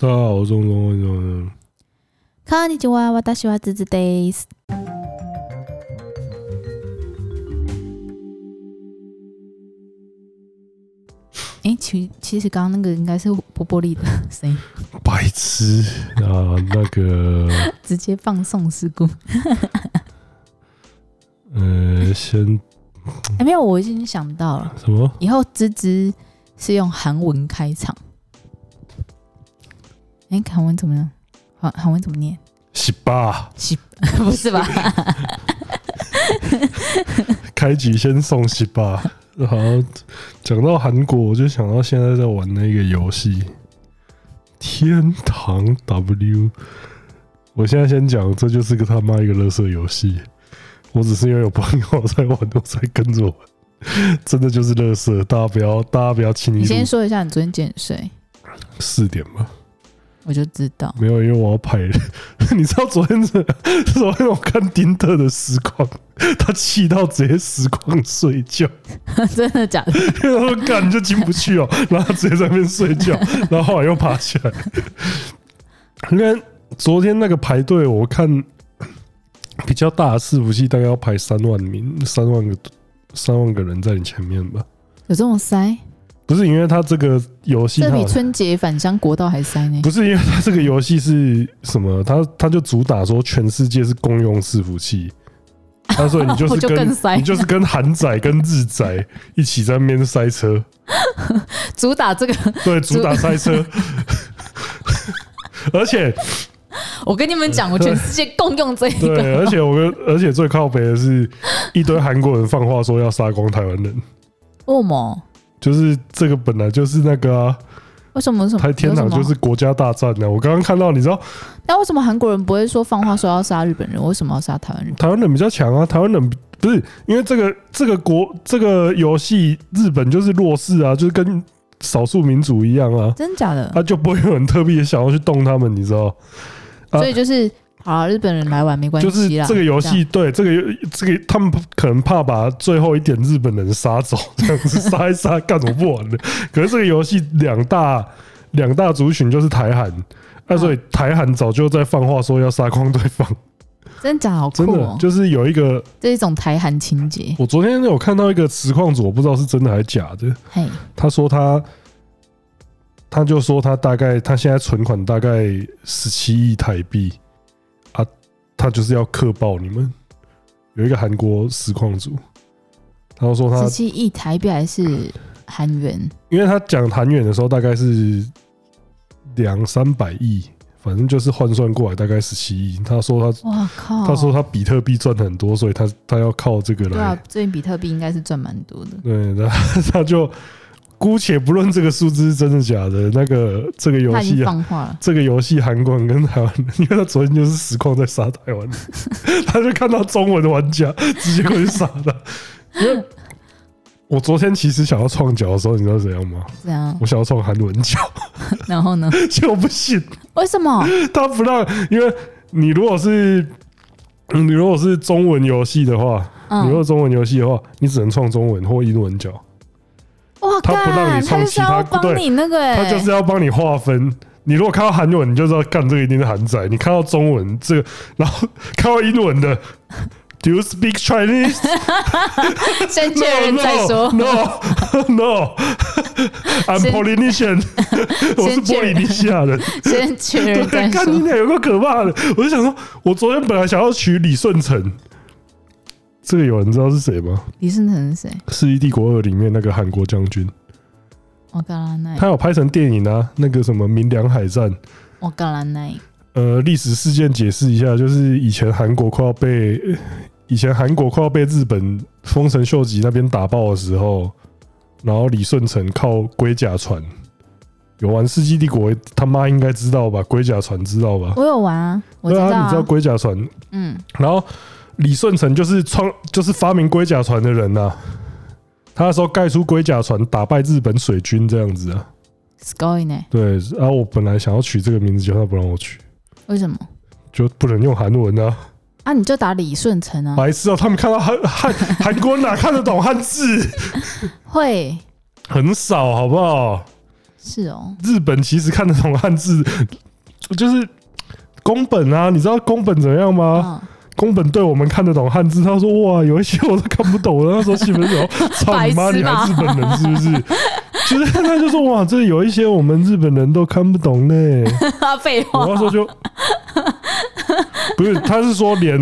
大家好，我是钟钟，欢迎钟钟。こんにちは、我是子子 days。哎、其其实刚刚那个应该是波波利的声音。白痴啊，那个直接放送事故。呃，先哎、没有，我已经想到了。什么？以后滋滋是用韩文开场。哎，韩文怎么样？韩韩文怎么念？十八？十 不是吧？开局先送十八。好，讲到韩国，我就想到现在在玩那个游戏《天堂 W》。我现在先讲，这就是个他妈一个垃圾游戏。我只是因为有朋友在玩，我才跟着玩。真的就是垃圾，大家不要，大家不要轻易。你先说一下，你昨天几点睡？四点吧。我就知道，没有，因为我要拍。你知道昨天是昨天我看丁特的实况，他气到直接实况睡觉，真的假的？因为他说干你就进不去哦，然后他直接在那边睡觉，然后后来又爬起来。因为昨天那个排队，我看比较大的伺服器大概要排三万名，三万个三万个人在你前面吧？有这种塞？不是因为它这个游戏，这比春节返乡国道还塞呢。不是因为它这个游戏是什么？它它就主打说全世界是公用伺服器，他说你就是跟你就是跟韩仔跟日仔一起在那边塞车，主打这个 对，主打塞车，而且我跟你们讲，我全世界共用这一个，对，而且我跟而且最靠北的是一堆韩国人放话说要杀光台湾人，为什么？就是这个本来就是那个啊，为什么？什么？台天堂就是国家大战呢？我刚刚看到，你知道？那为什么韩国人不会说放话说要杀日本人？为什么要杀台湾人？台湾人比较强啊！台湾人不是因为这个这个国这个游戏，日本就是弱势啊，就是跟少数民族一样啊，真假的？他就不会有人特别想要去动他们，你知道？所以就是。好，日本人来玩没关系。就是这个游戏，对这个这个，他们可能怕把最后一点日本人杀走，这样子杀一杀，干什么不玩的？可是这个游戏两大两大族群就是台韩，那所以台韩早就在放话说要杀光对方。真假好酷哦！真的就是有一个这一种台韩情节。我昨天有看到一个实况组，我不知道是真的还是假的。嘿，他说他他就说他大概他现在存款大概十七亿台币。他就是要克爆你们，有一个韩国实况组，他说他十七亿台币还是韩元？因为他讲韩元的时候大概是两三百亿，反正就是换算过来大概十七亿。他说他，哇靠！他说他比特币赚很多，所以他他要靠这个来。对啊，最近比特币应该是赚蛮多的。对，那 他就。姑且不论这个数字是真的假的，那个这个游戏啊，这个游戏韩国人跟台湾人，因为他昨天就是实况在杀台湾，他就看到中文的玩家直接过去杀他。因为我昨天其实想要创角的时候，你知道怎样吗？怎样？我想要创韩文角，然后呢？结果不行。为什么？他不让，因为你如果是你如果是中文游戏的话，你如果中文游戏的话，你只能创中文或英文角。哇！他不让你创其他，对，那个，他就是要帮你划分。你如果看到韩文，你就知道干这个一定是韩仔；你看到中文这个，然后 看到英文的，Do you speak Chinese？先确认再说。No，No，I'm Polynesian，我是波利尼西亚人。先确认再说。看你俩有个可怕的，我就想说，我昨天本来想要娶李舜臣。这个有人知道是谁吗？李舜臣是谁？《世纪帝国二》里面那个韩国将军。他有拍成电影啊，那个什么《明良海战》。我干了那。呃，历史事件解释一下，就是以前韩国快要被 以前韩国快要被日本丰臣秀吉那边打爆的时候，然后李舜臣靠龟甲船。有玩《世纪帝国》，他妈应该知道吧？龟甲船知道吧？我有玩啊，我知道啊。啊，你知道龟甲船？嗯，然后。李舜臣就是创，就是发明龟甲船的人呐。他那时候盖出龟甲船，打败日本水军，这样子啊。Squid 呢？对啊，我本来想要取这个名字，结果他不让我取。为什么？就不能用韩文呢？啊，你就打李舜臣啊！白痴啊！他们看到汉汉韩国哪看得懂汉字？会很少，好不好？是哦。日本其实看得懂汉字，就是宫本啊，你知道宫本怎样吗？宫、嗯、本对我们看得懂汉字，他说哇，有一些我都看不懂。然后说气氛说，操你妈，你还日本人是不是？其实他就说哇，这有一些我们日本人都看不懂呢。废话，我要说就不是，他是说连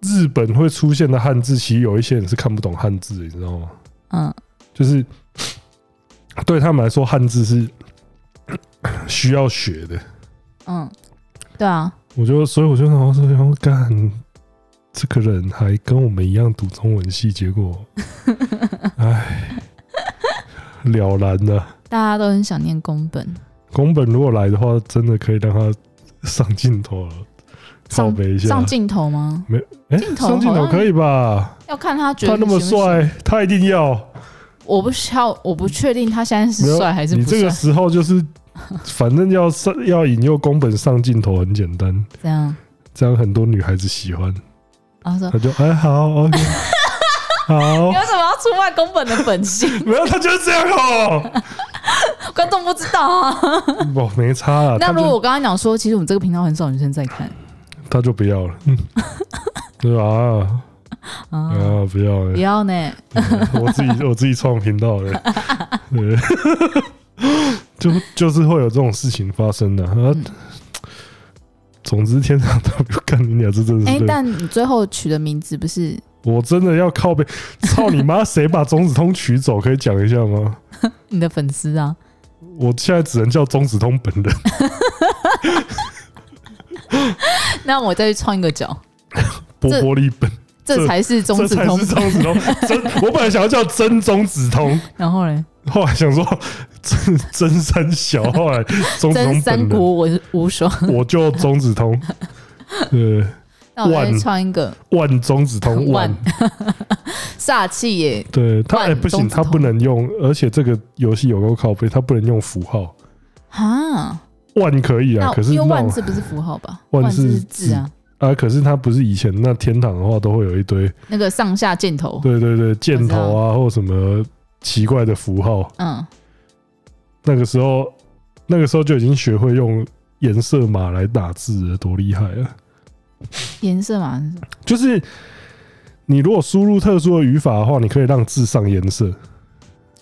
日本会出现的汉字，其实有一些人是看不懂汉字，你知道吗？嗯，就是。对他们来说，汉字是需要学的。嗯，对啊。我就所以我就想说，要干这个人还跟我们一样读中文系，结果，哎，了然了。大家都很想念宫本。宫本如果来的话，真的可以让他上镜头了，罩杯一下。上镜头吗？没，哎，上镜头可以吧？要看他觉得他那么帅，他一定要。我不晓，我不确定他现在是帅还是不帅。你这个时候就是，反正要上要引诱宫本上镜头很简单。这样，这样很多女孩子喜欢。啊，说他就哎好，OK，好。你为什么要出卖宫本的本性？没有，他就是这样哦。观众不知道啊。我，没差啊。那如果我刚刚讲说，其实我们这个频道很少女生在看，他就不要了。嗯，对吧？啊，啊！不要，不要呢！我自己我自己创频道的，对，就就是会有这种事情发生的。啊，嗯、总之，天堂 W 干你俩，这真的是。哎、欸，但你最后取的名字不是？我真的要靠背，操你妈！谁把中子通取走？可以讲一下吗？你的粉丝啊！我现在只能叫中子通本人。那我再去创一个角，波波利本。这才是中子通，中子通真。我本来想要叫真中子通，然后呢？后来想说真真三小，后来中子通真三国我无双，我就中子通。对，那我再创一个万中子通 万，煞气耶。对他哎不行，他不能用，而且这个游戏有够靠背，他不能用符号啊。万可以啊，可是用万字不是符号吧？万是字啊。啊！可是他不是以前那天堂的话，都会有一堆那个上下箭头，对对对，箭头啊，或什么奇怪的符号。嗯，那个时候，那个时候就已经学会用颜色码来打字了，多厉害啊！颜色码就是你如果输入特殊的语法的话，你可以让字上颜色。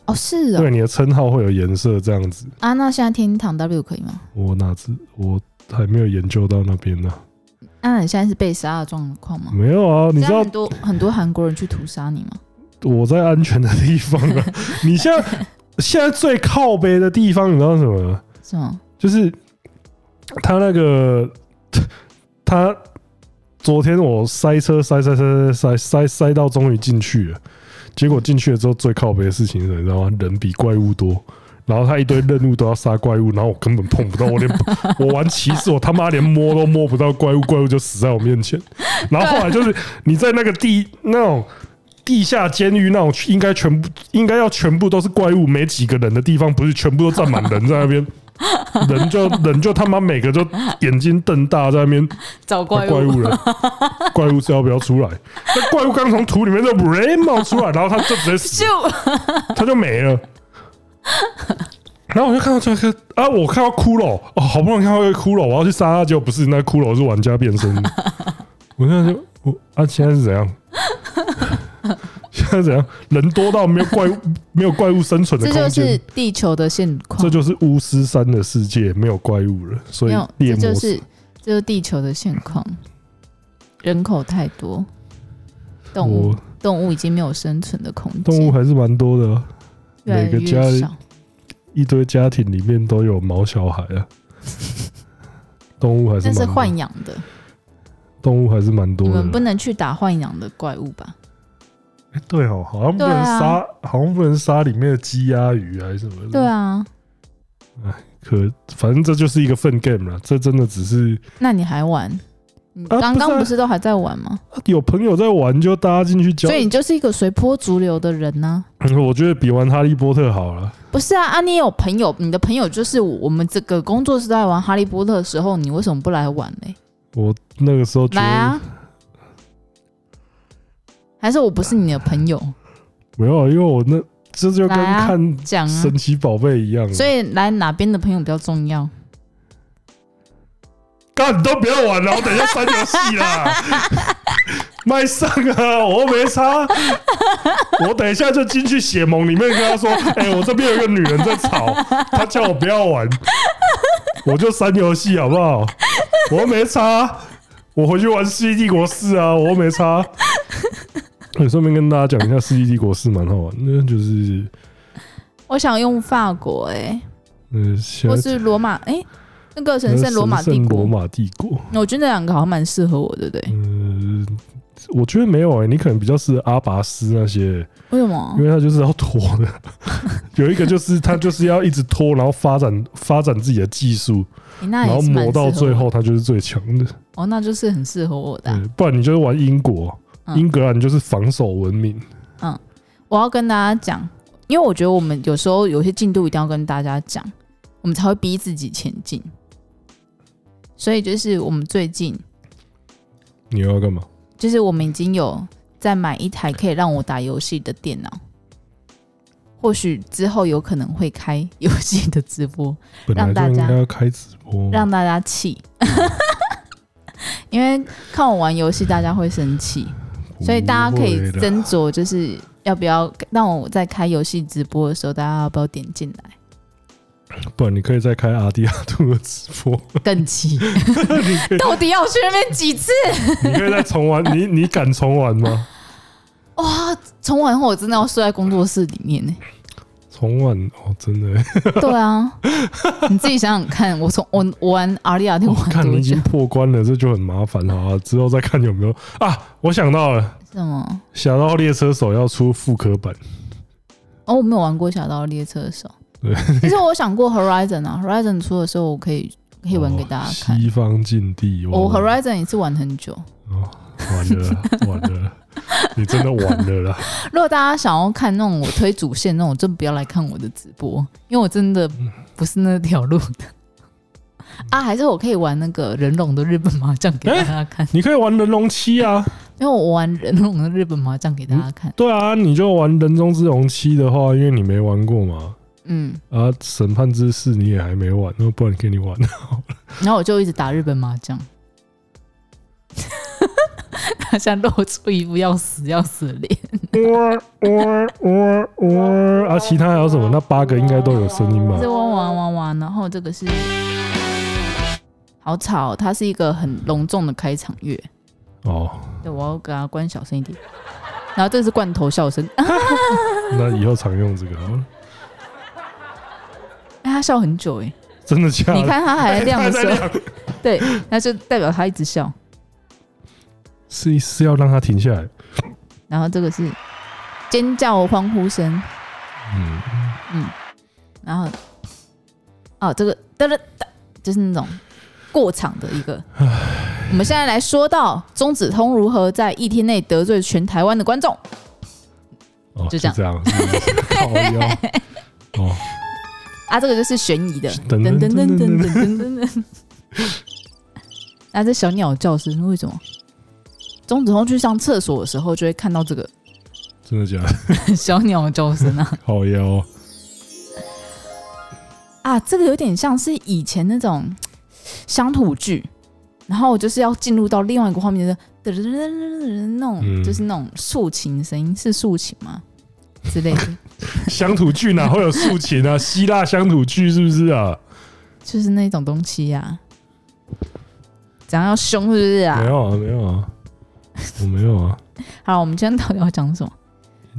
哦，是啊，对，你的称号会有颜色这样子啊。那现在天堂 W 可以吗？我哪知，我还没有研究到那边呢。那你现在是被杀的状况吗？没有啊，你知道很多很多韩国人去屠杀你吗？我在安全的地方啊。你现在现在最靠北的地方，你知道什么？是吗？就是他那个 他昨天我塞车塞塞塞塞塞塞到终于进去了，结果进去了之后最靠北的事情是什么？你知道吗？人比怪物多。然后他一堆任务都要杀怪物，然后我根本碰不到，我连 我玩骑士，我他妈连摸都摸不到怪物，怪物就死在我面前。然后后来就是你在那个地那种地下监狱那种，应该全部应该要全部都是怪物，没几个人的地方，不是全部都站满人在那边，人就人就他妈每个就眼睛瞪大在那边找怪怪物人，怪物是要不要出来？那怪物刚从土里面就冒出来，然后他就直接死，他就没了。然后我就看到这个啊，我看到骷髅哦，好不容易看到一个骷髅，我要去杀他，结果不是，那骷髅是玩家变身的。我现在就我啊，现在是怎样？现在怎样？人多到没有怪物，没有怪物生存的空间。这就是地球的现况。这就是巫师山的世界，没有怪物了，所以猎魔这就是这就是地球的现况。人口太多，动物动物已经没有生存的空间。动物还是蛮多的啊。每个家一堆家庭里面都有毛小孩啊，动物还是那是豢养的，动物还是蛮多的。你们不能去打豢养的怪物吧？哎，对哦，好像不能杀，啊、好像不能杀里面的鸡鸭鱼还是什么的。对啊，哎，可反正这就是一个粪 game 了，这真的只是。那你还玩？你刚刚不是都还在玩吗？啊、有朋友在玩就大家进去教，所以你就是一个随波逐流的人呢、啊。我觉得比玩哈利波特好了。不是啊，啊，你有朋友，你的朋友就是我们这个工作室在玩哈利波特的时候，你为什么不来玩呢？我那个时候来啊，还是我不是你的朋友？没有，因为我那这就跟看讲神奇宝贝一样。所以来哪边的朋友比较重要？干，你都不要玩了，我等一下删游戏啦。麦上啊，我又没差。我等一下就进去血盟里面跟他说：“哎、欸，我这边有一个女人在吵，她叫我不要玩，我就删游戏好不好？我又没差，我回去玩《世纪帝国四》啊，我又没差。欸”顺便跟大家讲一下，《世纪帝国是》蛮好玩的，就是 我想用法国哎、欸，嗯，或是罗马哎。欸那个神圣罗马帝国，罗马帝国，我觉得那两个好像蛮适合我的，对。嗯，我觉得没有哎、欸，你可能比较适合阿拔斯那些。为什么？因为他就是要拖的，有一个就是他就是要一直拖，然后发展发展自己的技术，然后磨到最后他就是最强的。哦，那就是很适合我的、啊。不然你就是玩英国、嗯、英格兰就是防守文明。嗯，我要跟大家讲，因为我觉得我们有时候有些进度一定要跟大家讲，我们才会逼自己前进。所以就是我们最近，你又要干嘛？就是我们已经有在买一台可以让我打游戏的电脑，或许之后有可能会开游戏的直播，让大家要开直播，让大家气，因为看我玩游戏大家会生气，所以大家可以斟酌，就是要不要让我在开游戏直播的时候，大家要不要点进来？不然你可以再开阿迪亚兔的直播，更气。到底要去那边几次？你可以再 重玩，你你敢重玩吗？哇，重玩后我真的要睡在工作室里面呢。重玩哦，真的。对啊，你自己想想看，我从我我玩阿利亚兔，我看你已经破关了，这就很麻烦啊。之后再看有没有啊？我想到了，什么？侠盗猎车手要出复刻版。哦，我没有玩过侠盗猎车手。对，其实我想过 Horizon 啊，Horizon 出的时候我可以可以玩给大家看。西方禁地，我 Horizon 也是玩很久。哦，完了完了，你真的完了啦！如果大家想要看那种我推主线那种，就不要来看我的直播，因为我真的不是那条路的。啊，还是我可以玩那个人龙的日本麻将给大家看。你可以玩人龙七啊，因为我玩人龙的日本麻将给大家看。对啊，你就玩人中之龙七的话，因为你没玩过嘛。嗯啊，审判之誓你也还没玩，那不然给你玩好了。然后我就一直打日本麻将，他现在露出一副要死要死的脸。哇哇哇哇！啊，其他还有什么？那八个应该都有声音吧？是汪汪汪汪，然后这个是好吵，它是一个很隆重的开场乐。哦，对，我要给它关小声一点。然后这个是罐头笑声。那以后常用这个好了。哎，他笑很久哎，真的假的？你看他还亮的时候，对，那就代表他一直笑，是是要让他停下来。然后这个是尖叫欢呼声，嗯嗯，然后哦，这个哒哒哒，就是那种过场的一个。我们现在来说到中子通如何在一天内得罪全台湾的观众，哦，就这样，这样，哦。啊，这个就是悬疑的，噔噔噔噔噔噔噔噔。啊，这小鸟叫声为什么？中指通去上厕所的时候就会看到这个，真的假的？小鸟叫声啊，好妖啊！这个有点像是以前那种乡土剧，然后就是要进入到另外一个画面的噔噔噔噔噔那种，就是那种竖琴的声音，是竖琴吗？之类的 乡土剧哪会有竖琴啊？希腊乡土剧是不是啊？就是那种东西呀、啊，讲要凶是不是啊？没有啊，没有啊，我没有啊。好，我们今天到底要讲什么？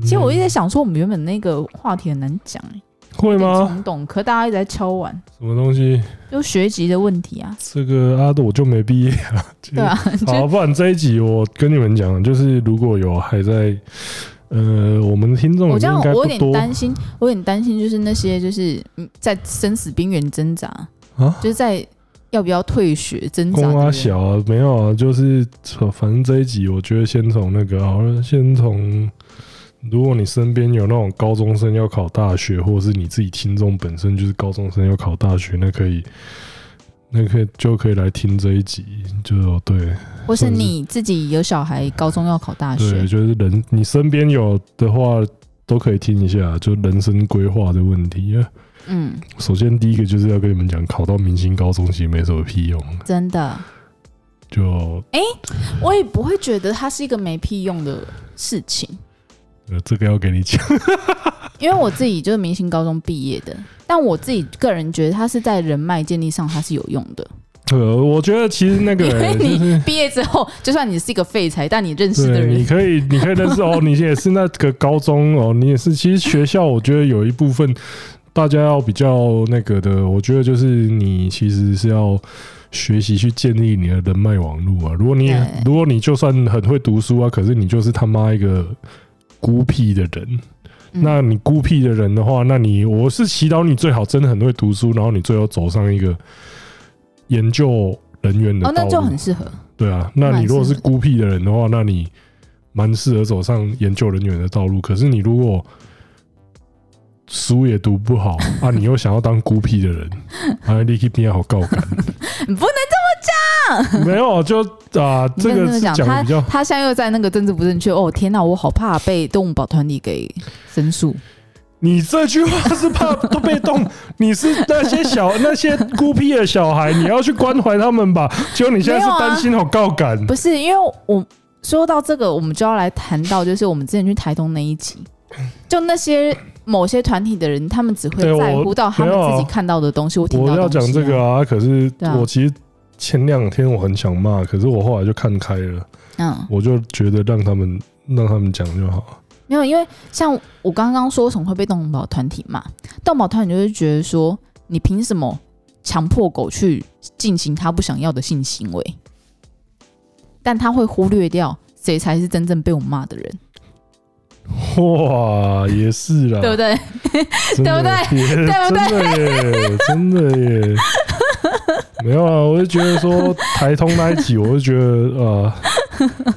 其实我一直在想说，我们原本那个话题很难讲哎、欸，会吗？冲动，可大家一直在敲碗。什么东西？就学籍的问题啊。这个阿朵就没毕业啊。对啊。好，不然这一集我跟你们讲，就是如果有还在。呃，我们的听众，我这样，我有点担心，我有点担心，就是那些就是在生死边缘挣扎啊，就是在要不要退学挣扎。公阿小啊，没有啊，就是反正这一集，我觉得先从那个好了，先从如果你身边有那种高中生要考大学，或者是你自己听众本身就是高中生要考大学，那可以。那可以就可以来听这一集，就对。或是你自己有小孩，高中要考大学，对，就是人你身边有的话，都可以听一下，就人生规划的问题啊。嗯，首先第一个就是要跟你们讲，考到明星高中其实没什么屁用，真的。就哎、欸，我也不会觉得它是一个没屁用的事情。呃，这个要给你讲，因为我自己就是明星高中毕业的，但我自己个人觉得它是在人脉建立上它是有用的。呃，我觉得其实那个，因为你毕业之后，就算你是一个废材，但你认识的人，你可以，你可以认识哦，你也是那个高中哦，你也是。其实学校，我觉得有一部分大家要比较那个的，我觉得就是你其实是要。学习去建立你的人脉网络啊！如果你如果你就算很会读书啊，可是你就是他妈一个孤僻的人，那你孤僻的人的话，那你我是祈祷你最好真的很会读书，然后你最后走上一个研究人员的道路，那就很适合。对啊，那你如果是孤僻的人的话，那你蛮适合走上研究人员的道路。可是你如果书也读不好 啊，你又想要当孤僻的人，啊，你去边好高干？你不能这么讲。没有，就啊，这个讲比较他他现在又在那个政治不正确。哦，天哪，我好怕被动物保团体给申诉。你这句话是怕都被动？你是那些小 那些孤僻的小孩，你要去关怀他们吧？结果你现在是担心好高感？不是，因为我说到这个，我们就要来谈到，就是我们之前去台东那一集，就那些。某些团体的人，他们只会在乎到他们自己看到的东西。我听到、啊、我要讲这个啊，可是我其实前两天我很想骂，可是我后来就看开了。嗯，我就觉得让他们让他们讲就好。没有，因为像我刚刚说，为什么会被动保团体骂？动保团体就是觉得说，你凭什么强迫狗去进行他不想要的性行为？但他会忽略掉谁才是真正被我骂的人。哇，也是啦，对不对？对不对？对不对？真的耶，真的耶。没有啊，我就觉得说台通那一集，我就觉得啊，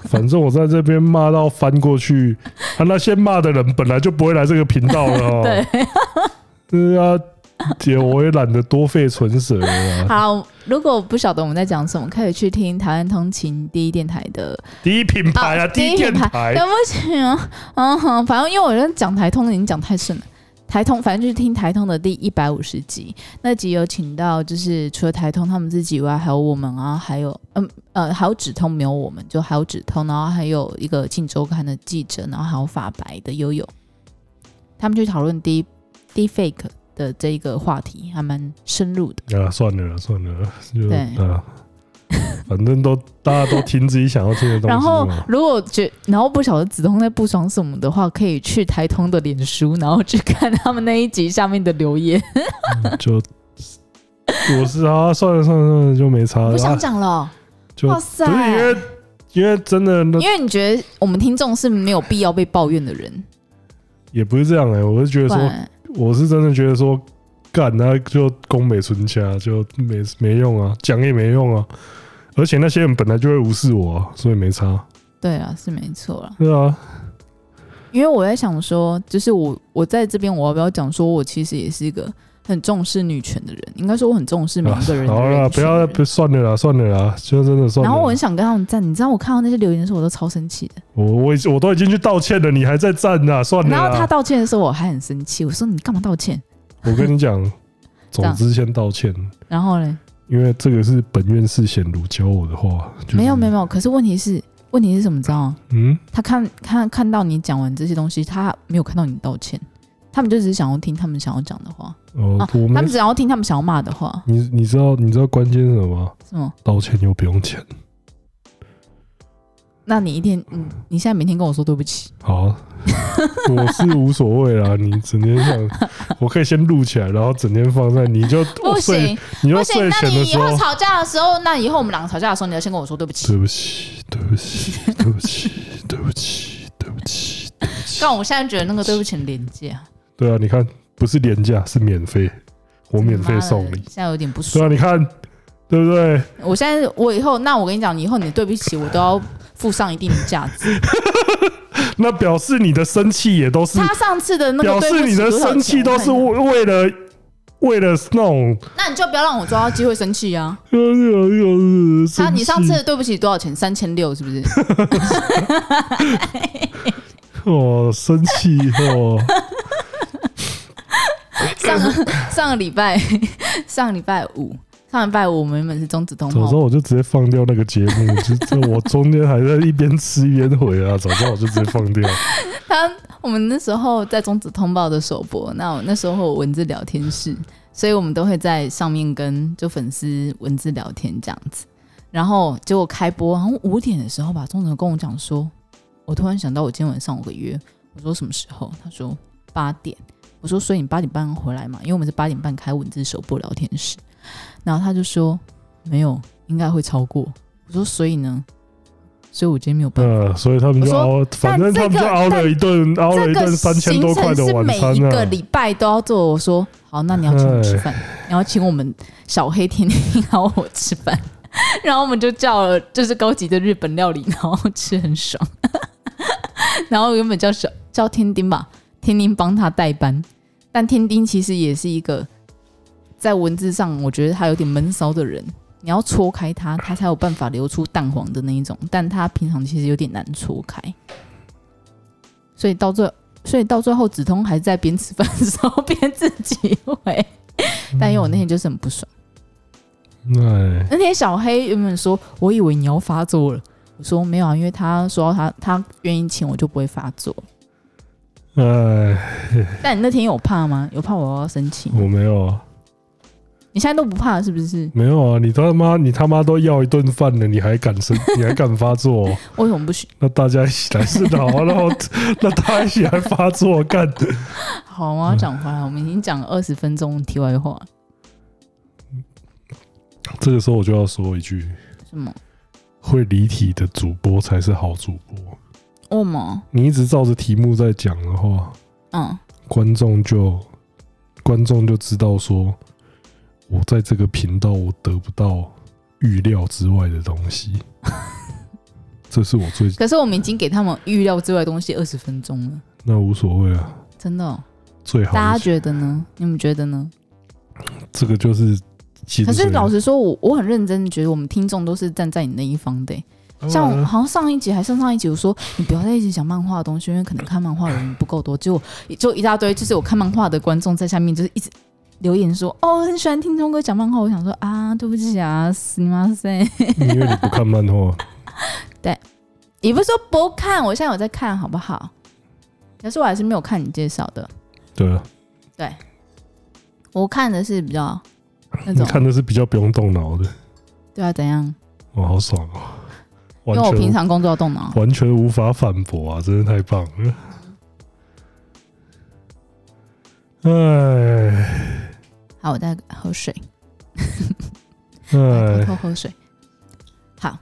反正我在这边骂到翻过去，啊，那些骂的人本来就不会来这个频道了哦。对，对啊。姐，我也懒得多费唇舌了。好，如果不晓得我们在讲什么，可以去听台湾通勤第一电台的第一品牌啊，哦、第一电台。对不起啊，嗯哼，反正因为我觉得讲台通已经讲太顺了。台通，反正就是听台通的第一百五十集，那集有请到，就是除了台通他们自己以外，还有我们啊，还有嗯呃，还有止通没有我们，就还有止通，然后还有一个镜周刊的记者，然后还有法白的悠悠，他们去讨论 D Deepfake。的这一个话题还蛮深入的啊，算了算了，就对啊，反正都大家都听自己想要听的东西。然后如果觉然后不晓得子通在不爽什么的话，可以去台通的脸书，然后去看他们那一集下面的留言。嗯、就我是啊，算了算了算了，就没差了。不想讲了，啊、就哇塞，不是因为因为真的，因为你觉得我们听众是没有必要被抱怨的人，也不是这样哎、欸，我是觉得说。我是真的觉得说，干他就宫北纯家就没没用啊，讲也没用啊，而且那些人本来就会无视我啊，所以没差。对啊，是没错啦。对啊，因为我在想说，就是我我在这边，我要不要讲说我其实也是一个。很重视女权的人，应该说我很重视每一个人，人、啊。好了，不要，不算了啦，算了啦，就真的算了。然后我很想跟他们站，你知道我看到那些留言的时候，我都超生气的。我我我都已经去道歉了，你还在赞呢？算了。然后他道歉的时候，我还很生气，我说你干嘛道歉？我跟你讲，总之先道歉。然后呢？因为这个是本院士贤儒教我的话。就是、没有没有没有，可是问题是问题是什么？知道吗？嗯。他看看看到你讲完这些东西，他没有看到你道歉。他们就只是想要听他们想要讲的话哦、啊，他们只要听他们想要骂的话。你你知道你知道关键是什么吗？什么？道歉又不用钱。那你一天，嗯，你现在每天跟我说对不起。好、啊，我是无所谓啦。你整天想，我可以先录起来，然后整天放在你就 不行，你就睡前的时候，那你以后吵架的时候，那以后我们两个吵架的时候，你要先跟我说对不起。对不起，对不起，对不起，对不起，对不起，对不起。但我现在觉得那个对不起很廉价。对啊，你看，不是廉价，是免费，我免费送你。现在有点不爽。对啊，你看，对不对？我现在，我以后，那我跟你讲，你以后你对不起我都要付上一定的价值。那表示你的生气也都是他上次的那个，表示你的生气都是为为了为了那种。那你就不要让我抓到机会生气啊！他，你上次的对不起多少钱？三千六是不是？哦，生气哦。上个上个礼拜，上个礼拜五，上个礼拜五我们原本是中止通报，早知道我就直接放掉那个节目，就我中间还在一边吃一边回啊，早知道我就直接放掉。他我们那时候在中止通报的首播，那我那时候有文字聊天室，所以我们都会在上面跟就粉丝文字聊天这样子。然后结果开播，好像五点的时候吧，中指跟我讲说，我突然想到我今天晚上有个约，我说什么时候？他说八点。我说，所以你八点半回来嘛？因为我们是八点半开文字首播聊天室，然后他就说没有，应该会超过。我说，所以呢？所以我今天没有办法。呃，所以他们就熬，反正他们就熬了一顿，熬了一顿三千多块的晚餐啊。每一个礼拜都要做。我说好，那你要请我吃饭，你要请我们小黑天天邀我吃饭，然后我们就叫了就是高级的日本料理，然后吃很爽。然后原本叫小叫天丁吧，天丁帮他代班。但天丁其实也是一个在文字上，我觉得他有点闷骚的人。你要戳开他，他才有办法流出蛋黄的那一种。但他平常其实有点难戳开，所以到最，所以到最后，子通还在边吃饭的时候边自己回。但因为我那天就是很不爽。嗯、那天小黑原本说，我以为你要发作了。我说没有啊，因为他说他他愿意请我就不会发作。哎，但你那天有怕吗？有怕我要生气？我没有啊。你现在都不怕是不是？没有啊，你他妈你他妈都要一顿饭了，你还敢生？你还敢发作？为什么不行？那大家一起来是的，然后 那大家一起来发作干的。好啊，讲回来，我们已经讲了二十分钟题外话。这个时候我就要说一句：什么？会离题的主播才是好主播。为什么？你一直照着题目在讲的话，嗯，观众就观众就知道说，我在这个频道我得不到预料之外的东西，这是我最……可是我们已经给他们预料之外的东西二十分钟了，那无所谓啊，真的哦，最好。大家觉得呢？你们觉得呢？这个就是，可是老实说，我我很认真觉得我们听众都是站在你那一方的欸。像好像上一集还上上一集，我说你不要再一直讲漫画的东西，因为可能看漫画的人不够多。结果就一大堆，就是我看漫画的观众在下面就是一直留言说：“哦，很喜欢听聪哥讲漫画。”我想说啊，对不起啊，死你妈塞！因为你不看漫画，对，也不是说不看，我现在有在看，好不好？可是我还是没有看你介绍的。对啊，对，我看的是比较那种，你看的是比较不用动脑的。对啊，怎样？哇，好爽哦！因为我平常工作要动脑，完全无法反驳啊！真的太棒了。哎，好，我在喝水。哎，偷偷喝水。好，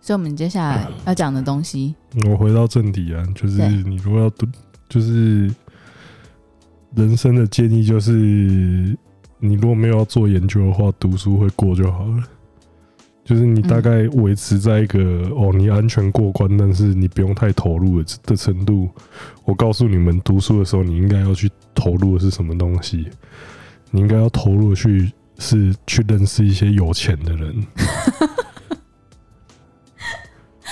所以我们接下来要讲的东西，我回到正题啊，就是你如果要读，就是人生的建议，就是你如果没有要做研究的话，读书会过就好了。就是你大概维持在一个、嗯、哦，你安全过关，但是你不用太投入的的程度。我告诉你们，读书的时候你应该要去投入的是什么东西？你应该要投入的去是去认识一些有钱的人。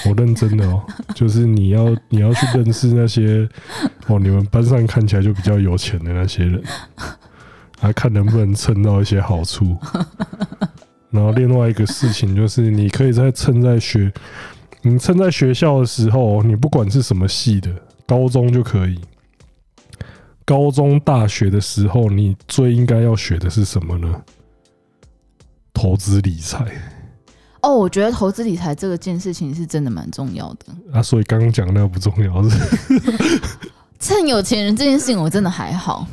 我认真的哦，就是你要你要去认识那些哦，你们班上看起来就比较有钱的那些人，来看能不能蹭到一些好处。然后另外一个事情就是，你可以在趁在学，你趁在学校的时候，你不管是什么系的，高中就可以。高中、大学的时候，你最应该要学的是什么呢？投资理财。哦，我觉得投资理财这个件事情是真的蛮重要的。啊，所以刚刚讲那个不重要是？趁有钱人这件事情，我真的还好。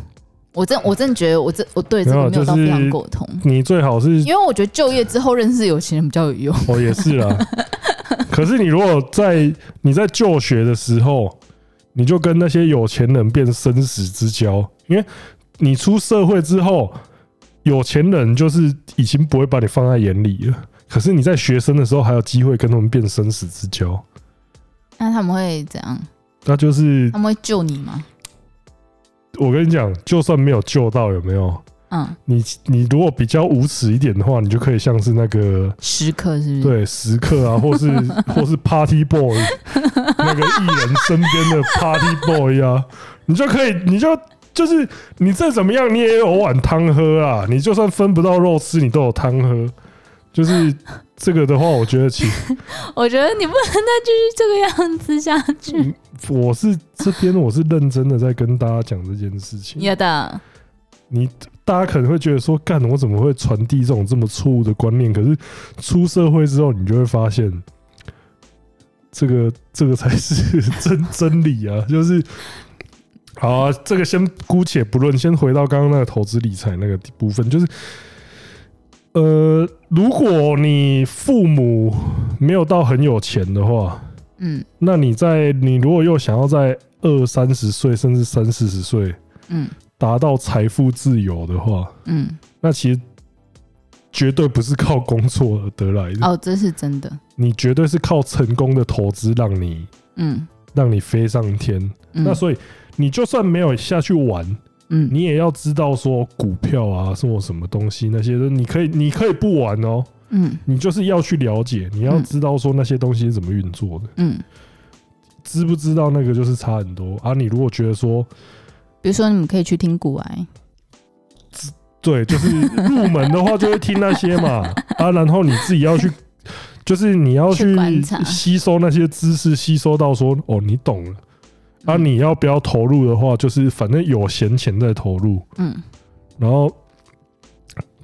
我真我真的觉得我这我对这个没有到非常沟通。你最好是因为我觉得就业之后认识有钱人比较有用。哦，也是啦。可是你如果在你在就学的时候，你就跟那些有钱人变生死之交，因为你出社会之后，有钱人就是已经不会把你放在眼里了。可是你在学生的时候还有机会跟他们变生死之交。那他们会怎样？那就是他们会救你吗？我跟你讲，就算没有救到，有没有？嗯，你你如果比较无耻一点的话，你就可以像是那个食客，是不是？对，食客啊，或是 或是 Party Boy 那个艺人身边的 Party Boy 啊，你就可以，你就就是你再怎么样，你也有碗汤喝啊。你就算分不到肉吃，你都有汤喝。就是这个的话，我觉得其实，我觉得你不能再继续这个样子下去。我是这边，我是认真的在跟大家讲这件事情。有的，你大家可能会觉得说，干我怎么会传递这种这么错误的观念？可是出社会之后，你就会发现，这个这个才是真真理啊！就是，好啊，这个先姑且不论，先回到刚刚那个投资理财那个部分，就是。呃，如果你父母没有到很有钱的话，嗯，那你在你如果又想要在二三十岁甚至三四十岁，嗯，达到财富自由的话，嗯，那其实绝对不是靠工作而得来的。哦，这是真的。你绝对是靠成功的投资让你，嗯，让你飞上天。嗯，那所以你就算没有下去玩。嗯，你也要知道说股票啊，什么什么东西那些的，你可以你可以不玩哦。嗯，你就是要去了解，你要知道说那些东西是怎么运作的。嗯，知不知道那个就是差很多啊？你如果觉得说，比如说你们可以去听股癌，对，就是入门的话就会听那些嘛 啊，然后你自己要去，就是你要去吸收那些知识，吸收到说哦，你懂了。那、啊、你要不要投入的话，就是反正有闲钱再投入。嗯，然后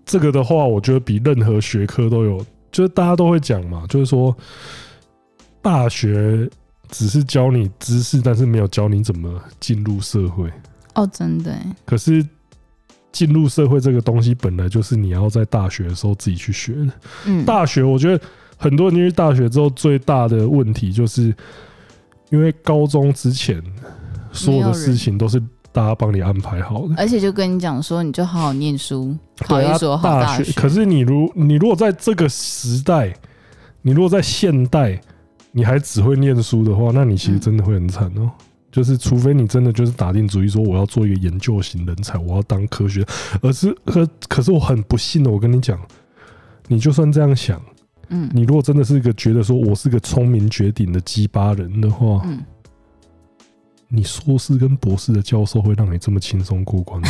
这个的话，我觉得比任何学科都有，就是大家都会讲嘛，就是说大学只是教你知识，但是没有教你怎么进入社会。哦，真的。可是进入社会这个东西，本来就是你要在大学的时候自己去学的。嗯，大学我觉得很多人进去大学之后，最大的问题就是。因为高中之前所有的事情都是大家帮你安排好的，而且就跟你讲说，你就好好念书，考一所好大学。可是你如你如果在这个时代，你如果在现代，你还只会念书的话，那你其实真的会很惨哦。就是除非你真的就是打定主意说我要做一个研究型人才，我要当科学，而是可可是我很不幸的，我跟你讲，你就算这样想。嗯，你如果真的是一个觉得说我是个聪明绝顶的鸡巴人的话，嗯，你硕士跟博士的教授会让你这么轻松过关吗？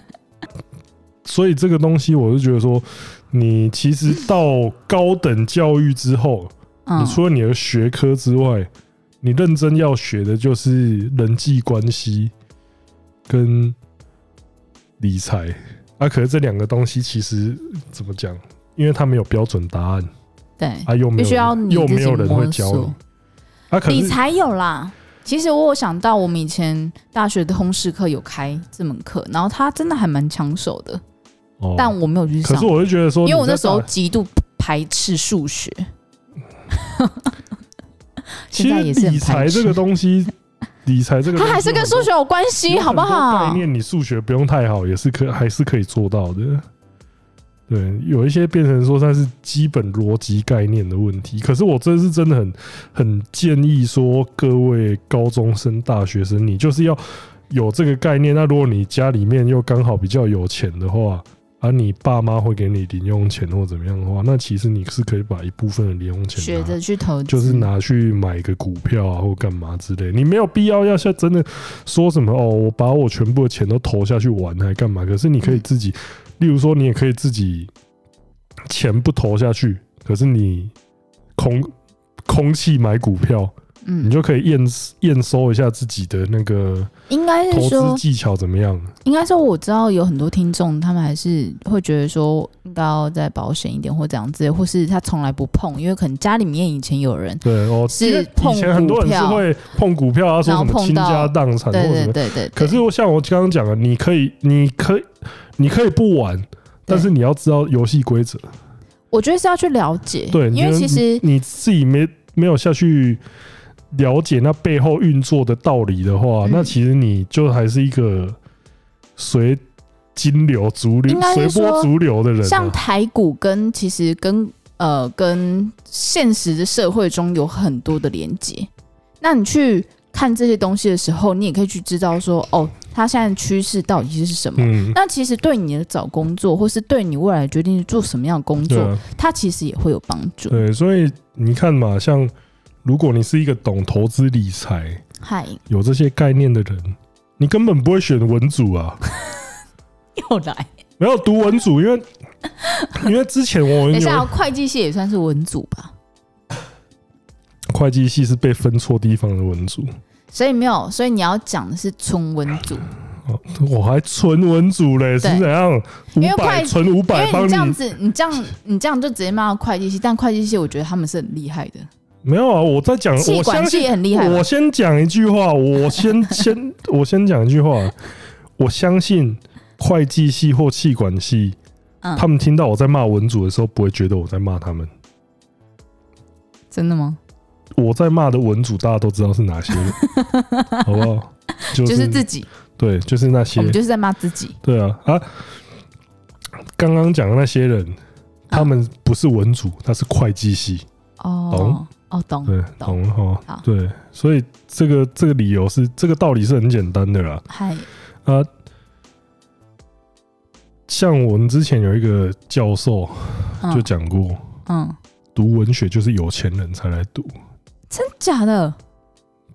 所以这个东西，我是觉得说，你其实到高等教育之后，你除了你的学科之外，你认真要学的就是人际关系跟理财啊。可是这两个东西其实怎么讲？因为他没有标准答案，对，啊，又没有，必须要你又没有人会教你。啊，理财有啦。其实我有想到，我们以前大学的通识课有开这门课，然后他真的还蛮抢手的。哦，但我没有去上。可是我就觉得说，因为我那时候极度排斥数学。其实理财这个东西，理财这个它还是跟数学有关系，好不好？概念你数学不用太好，也是可还是可以做到的。对，有一些变成说它是基本逻辑概念的问题，可是我真是真的很很建议说，各位高中生、大学生，你就是要有这个概念。那如果你家里面又刚好比较有钱的话，而、啊、你爸妈会给你零用钱或怎么样的话，那其实你是可以把一部分的零用钱学着去投资，就是拿去买个股票啊或干嘛之类。你没有必要要像真的说什么哦，我把我全部的钱都投下去玩还干嘛？可是你可以自己。例如说，你也可以自己钱不投下去，可是你空空气买股票，嗯，你就可以验验收一下自己的那个应该是投资技巧怎么样？应该说，我知道有很多听众，他们还是会觉得说，应该要再保险一点，或这样子，或是他从来不碰，因为可能家里面以前有人对哦，是碰以前很多人是会碰股票啊，说什么倾家荡产或者什么，对对对对。可是我像我刚刚讲的，你可以，你可以。你可以不玩，但是你要知道游戏规则。我觉得是要去了解，对，因为其实你自己没没有下去了解那背后运作的道理的话，嗯、那其实你就还是一个随金流、逐流、随波逐流的人、啊。像台股跟其实跟呃跟现实的社会中有很多的连接，那你去。看这些东西的时候，你也可以去知道说，哦，它现在的趋势到底是什么？嗯，那其实对你的找工作，或是对你未来决定做什么样的工作，啊、它其实也会有帮助。对，所以你看嘛，像如果你是一个懂投资理财、嗨，有这些概念的人，你根本不会选文组啊。又来，没有读文组，因为 因为之前我等一下会计系也算是文组吧。会计系是被分错地方的文组，所以没有，所以你要讲的是纯文组。我还纯文组嘞，是怎样？因为会纯五百，因为你这样子，你这样，你这样就直接骂到会计系，但会计系我觉得他们是很厉害的。没有啊，我在讲，我相信很厉害。我先讲一句话，我先 先我先讲一句话，我相信会计系或气管系，嗯，他们听到我在骂文组的时候，不会觉得我在骂他们。真的吗？我在骂的文组，大家都知道是哪些人，好不好？就是、就是自己，对，就是那些，我们就是在骂自己。对啊啊！刚刚讲的那些人，他们不是文组，他是会计系。哦，懂哦，懂，对，懂哈。对，所以这个这个理由是，这个道理是很简单的啦。嗨啊，像我们之前有一个教授就讲过，嗯，读文学就是有钱人才来读。真假的？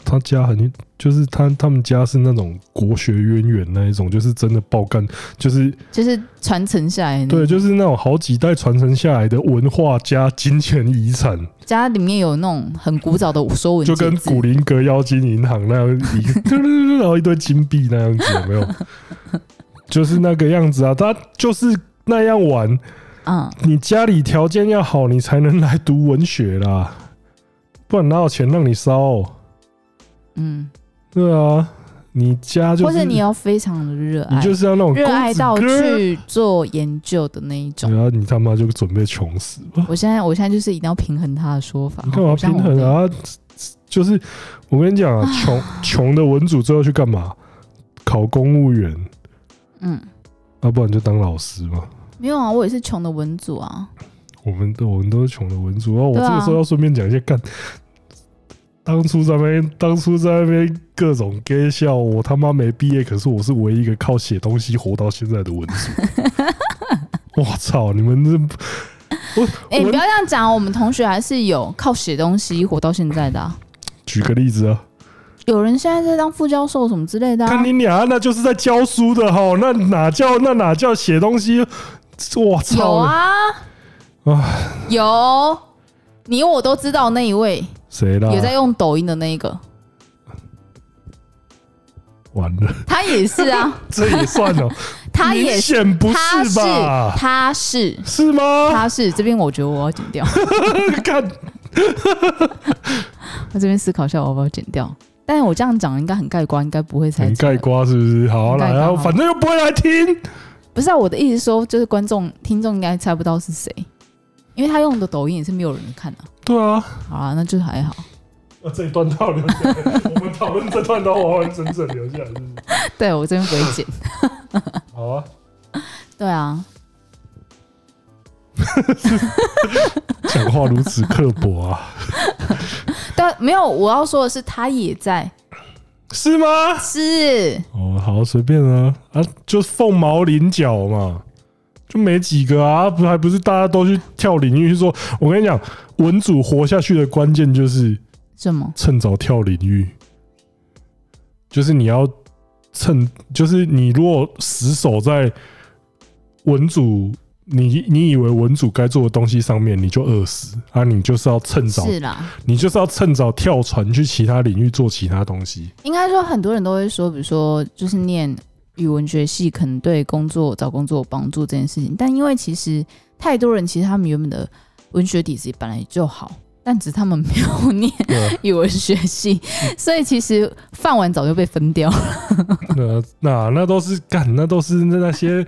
他家很，就是他他们家是那种国学渊源那一种，就是真的爆干，就是就是传承下来的。对，就是那种好几代传承下来的文化加金钱遗产。家里面有那种很古早的说文，就跟古林阁妖精银行那样一，然后一堆金币那样子，有没有？就是那个样子啊，他就是那样玩。嗯，你家里条件要好，你才能来读文学啦。不然哪有钱让你烧？嗯，对啊，你家就是，或者你要非常的热爱，你就是要那种热爱到去做研究的那一种。然后你他妈就准备穷死吧！我现在，我现在就是一定要平衡他的说法。你干嘛平衡啊？就是我跟你讲啊，穷穷的文组最后去干嘛？考公务员。嗯，要、啊、不然就当老师嘛。没有啊，我也是穷的文组啊。我们都我们都是穷的文组啊。我这个时候要顺便讲一下干。当初在那边，当初在那边各种搞笑，我他妈没毕业，可是我是唯一一个靠写东西活到现在的文组。我操，你们这我哎、欸，你不要这样讲，我们同学还是有靠写东西活到现在的、啊。举个例子啊，有人现在在当副教授什么之类的、啊。看你俩，那就是在教书的哈，那哪叫那哪叫写东西？我操！有啊，啊，有，你我都知道那一位。谁啦？也在用抖音的那一个，完了，他也是啊，这也算了，他也是，不是吧？他是，是吗？他是这边，我觉得我要剪掉。看，我这边思考一下，我要不要剪掉？但是我这样讲应该很盖瓜，应该不会猜。很概括是不是？好了，然后反正又不会来听。不是啊，我的意思说，就是观众、听众应该猜不到是谁。因为他用的抖音也是没有人看的。对啊，好啊，那就还好。那这一段都要留下来，我们讨论这段都完完整整留下来，是不是？对，我这边不会剪。好啊。对啊。讲话如此刻薄啊！但没有，我要说的是，他也在。是吗？是。哦，好，随便啊啊，就凤毛麟角嘛。就没几个啊，不还不是大家都去跳领域？说，我跟你讲，文组活下去的关键就是什么？趁早跳领域，就是你要趁，就是你如果死守在文组，你你以为文组该做的东西上面，你就饿死啊！你就是要趁早，是啦，你就是要趁早跳船去其他领域做其他东西。应该说，很多人都会说，比如说，就是念。语文学系可能对工作找工作有帮助这件事情，但因为其实太多人其实他们原本的文学底子本来就好，但只是他们没有念语文学系，所以其实饭碗早就被分掉了。那那那都是干，那都是那些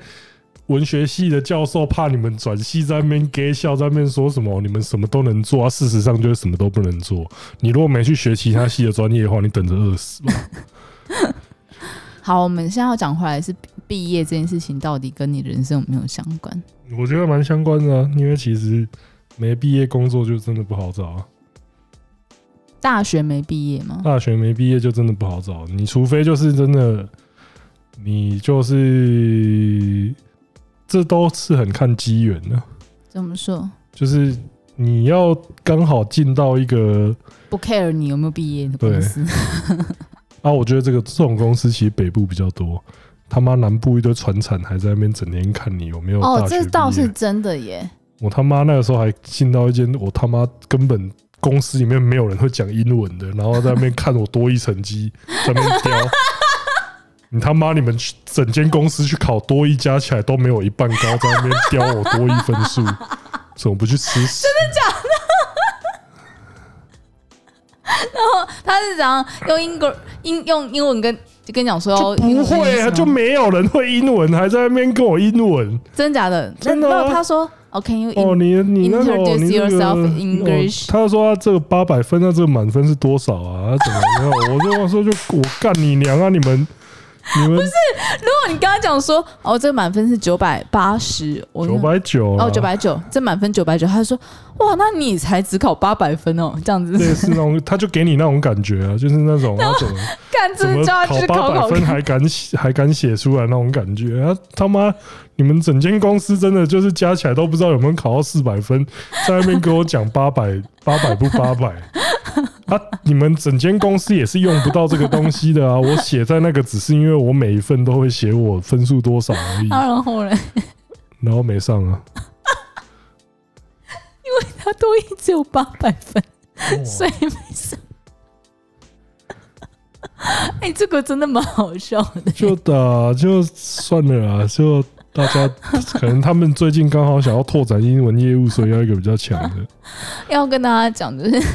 文学系的教授怕你们转系在那边给笑，在那边说什么你们什么都能做啊，事实上就是什么都不能做。你如果没去学其他系的专业的话，你等着饿死吧。好，我们现在要讲回来是毕业这件事情，到底跟你人生有没有相关？我觉得蛮相关的啊，因为其实没毕业工作就真的不好找啊。大学没毕业吗？大学没毕业就真的不好找，你除非就是真的，你就是这都是很看机缘的。怎么说？就是你要刚好进到一个不 care 你有没有毕业的公司。啊，我觉得这个这种公司其实北部比较多，他妈南部一堆船产还在那边整天看你有没有。哦，这倒是真的耶。我他妈那个时候还进到一间我他妈根本公司里面没有人会讲英文的，然后在那边看我多一成绩，在那边叼。你他妈你们去整间公司去考多一加起来都没有一半高，在那边叼我多一分数，怎么不去吃屎？真的假的？然后他是怎样用英国英用英文跟就跟你讲说，不会啊，就没有人会英文，还在那边跟我英文，真的假的？真的、啊？他说。哦，你你那个，你那个，他说他这个八百分，那这个满分是多少啊？他怎么没有？我就说就我干你娘啊！你们。不是，如果你刚刚讲说哦，这个满分是九百八十，我九百九哦，九百九，这满分九百九，他就说哇，那你才只考八百分哦，这样子。对，是那种，他就给你那种感觉啊，就是那种那种，干怎么 考八百分还敢写还敢写出来那种感觉啊？他妈，你们整间公司真的就是加起来都不知道有没有考到四百分，在那边跟我讲八百 八百不八百。啊！你们整间公司也是用不到这个东西的啊！我写在那个只是因为我每一份都会写我分数多少而已。然后呢？然后没上啊？因为他多一只有八百分，所以没上。哎、欸，这个真的蛮好笑的。就打就算了啊，就大家 可能他们最近刚好想要拓展英文业务，所以要一个比较强的。要跟大家讲就是。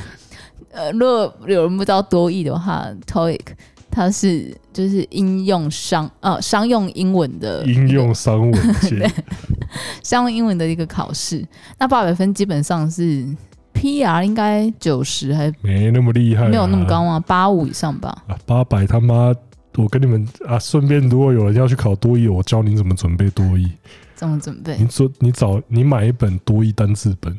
呃，如果有人不知道多益的话，TOEIC 它是就是应用商呃商用英文的应用商文对，商用英文的一个考试。那八百分基本上是 PR 应该九十还没那么厉害，没有那么高吗？八五以上吧。啊，八百他妈！我跟你们啊，顺便如果有人要去考多益，我教你怎么准备多益。怎么准备？你做你找你买一本多益单字本。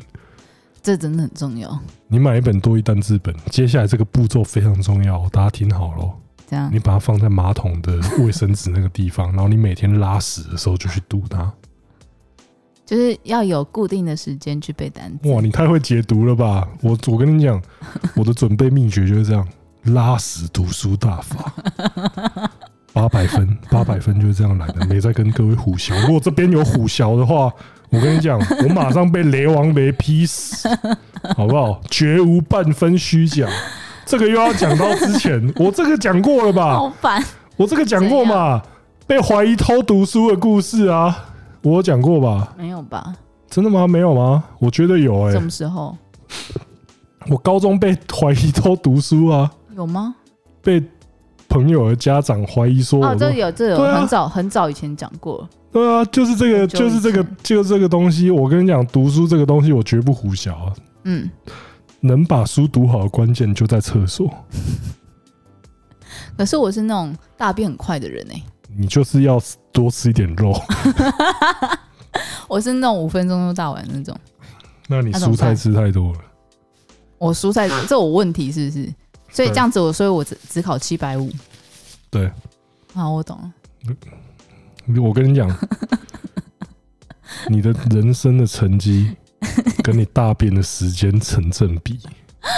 这真的很重要。你买一本多益单字本，接下来这个步骤非常重要，大家听好喽。这样，你把它放在马桶的卫生纸那个地方，然后你每天拉屎的时候就去读它。就是要有固定的时间去背单词。哇，你太会解读了吧！我我跟你讲，我的准备秘诀就是这样：拉屎读书大法，八百分，八百分就是这样来的。没在跟各位唬洨，如果这边有唬洨的话。我跟你讲，我马上被雷王雷劈死，好不好？绝无半分虚假。这个又要讲到之前，我这个讲过了吧？好烦！我这个讲过嘛？被怀疑偷读书的故事啊，我有讲过吧？没有吧？真的吗？没有吗？我觉得有哎、欸。什么时候？我高中被怀疑偷读书啊？有吗？被朋友的家长怀疑说，哦，这有，这有，很早很早以前讲过。对啊，就是这个，就是这个，就是这个东西。我跟你讲，读书这个东西，我绝不胡啊。嗯，能把书读好的关键就在厕所。可是我是那种大便很快的人哎、欸。你就是要多吃一点肉。我是那种五分钟就大完那种。那你蔬菜吃太多了。我蔬菜这我问题是不是？所以这样子我，所以我只只考七百五。对。好，我懂了。我跟你讲，你的人生的成绩 跟你大便的时间成正比，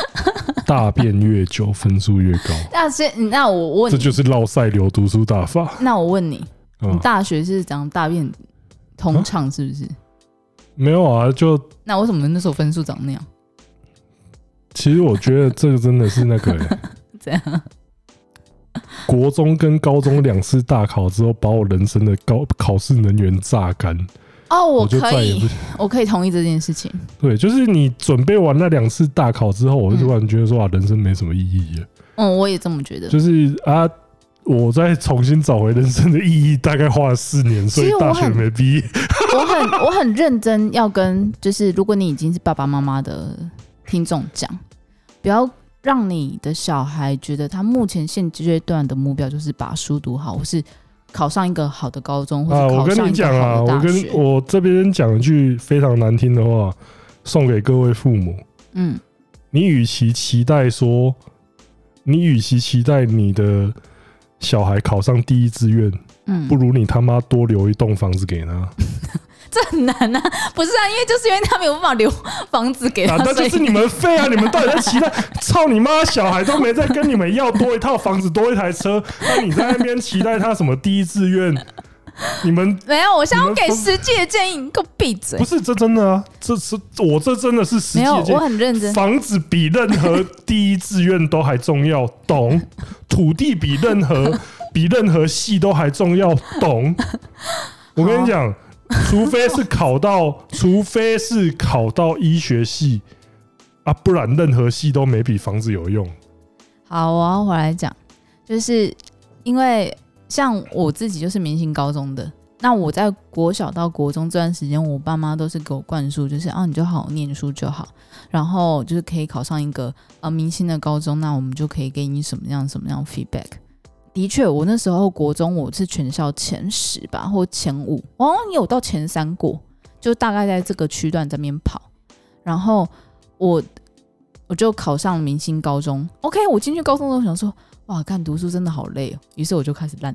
大便越久分数越高。那先，那我问，这就是绕赛流读书大法。那我问你，你大学是讲大便通畅是不是？没有啊，就那为什么那时候分数长那样？其实我觉得这个真的是那个、欸，这样。国中跟高中两次大考之后，把我人生的高考试能源榨干。哦，我可以，我可以同意这件事情。对，就是你准备完那两次大考之后，我就突然觉得说啊，人生没什么意义了。嗯，我也这么觉得。就是啊，我再重新找回人生的意义，大概花了四年，所以大学没毕业。我很我很认真要跟，就是如果你已经是爸爸妈妈的听众讲，不要。让你的小孩觉得他目前现阶段的目标就是把书读好，或是考上一个好的高中，或者考上一个好的大学。啊，我跟你讲啊，我跟我这边讲一句非常难听的话，送给各位父母。嗯，你与其期待说，你与其期待你的小孩考上第一志愿，嗯，不如你他妈多留一栋房子给他。这很难啊，不是啊，因为就是因为他没有办法留房子给他，那就是你们废啊！你们到底在期待？操你妈！小孩都没在跟你们要多一套房子，多一台车，那你在那边期待他什么第一志愿？你们没有，我想要给实际的建议，你给我闭嘴！不是这真的啊，这是我这真的是实际的建议。我很认真。房子比任何第一志愿都还重要，懂？土地比任何比任何系都还重要，懂？我跟你讲。除非是考到，除非是考到医学系啊，不然任何系都没比房子有用。好，我要回来讲，就是因为像我自己就是明星高中的，那我在国小到国中这段时间，我爸妈都是给我灌输，就是啊，你就好好念书就好，然后就是可以考上一个啊明星的高中，那我们就可以给你什么样什么样 feedback。的确，我那时候国中我是全校前十吧，或前五，我好像有到前三过，就大概在这个区段这边跑。然后我我就考上明星高中。OK，我进去高中的时候想说，哇，看读书真的好累哦。于是我就开始烂，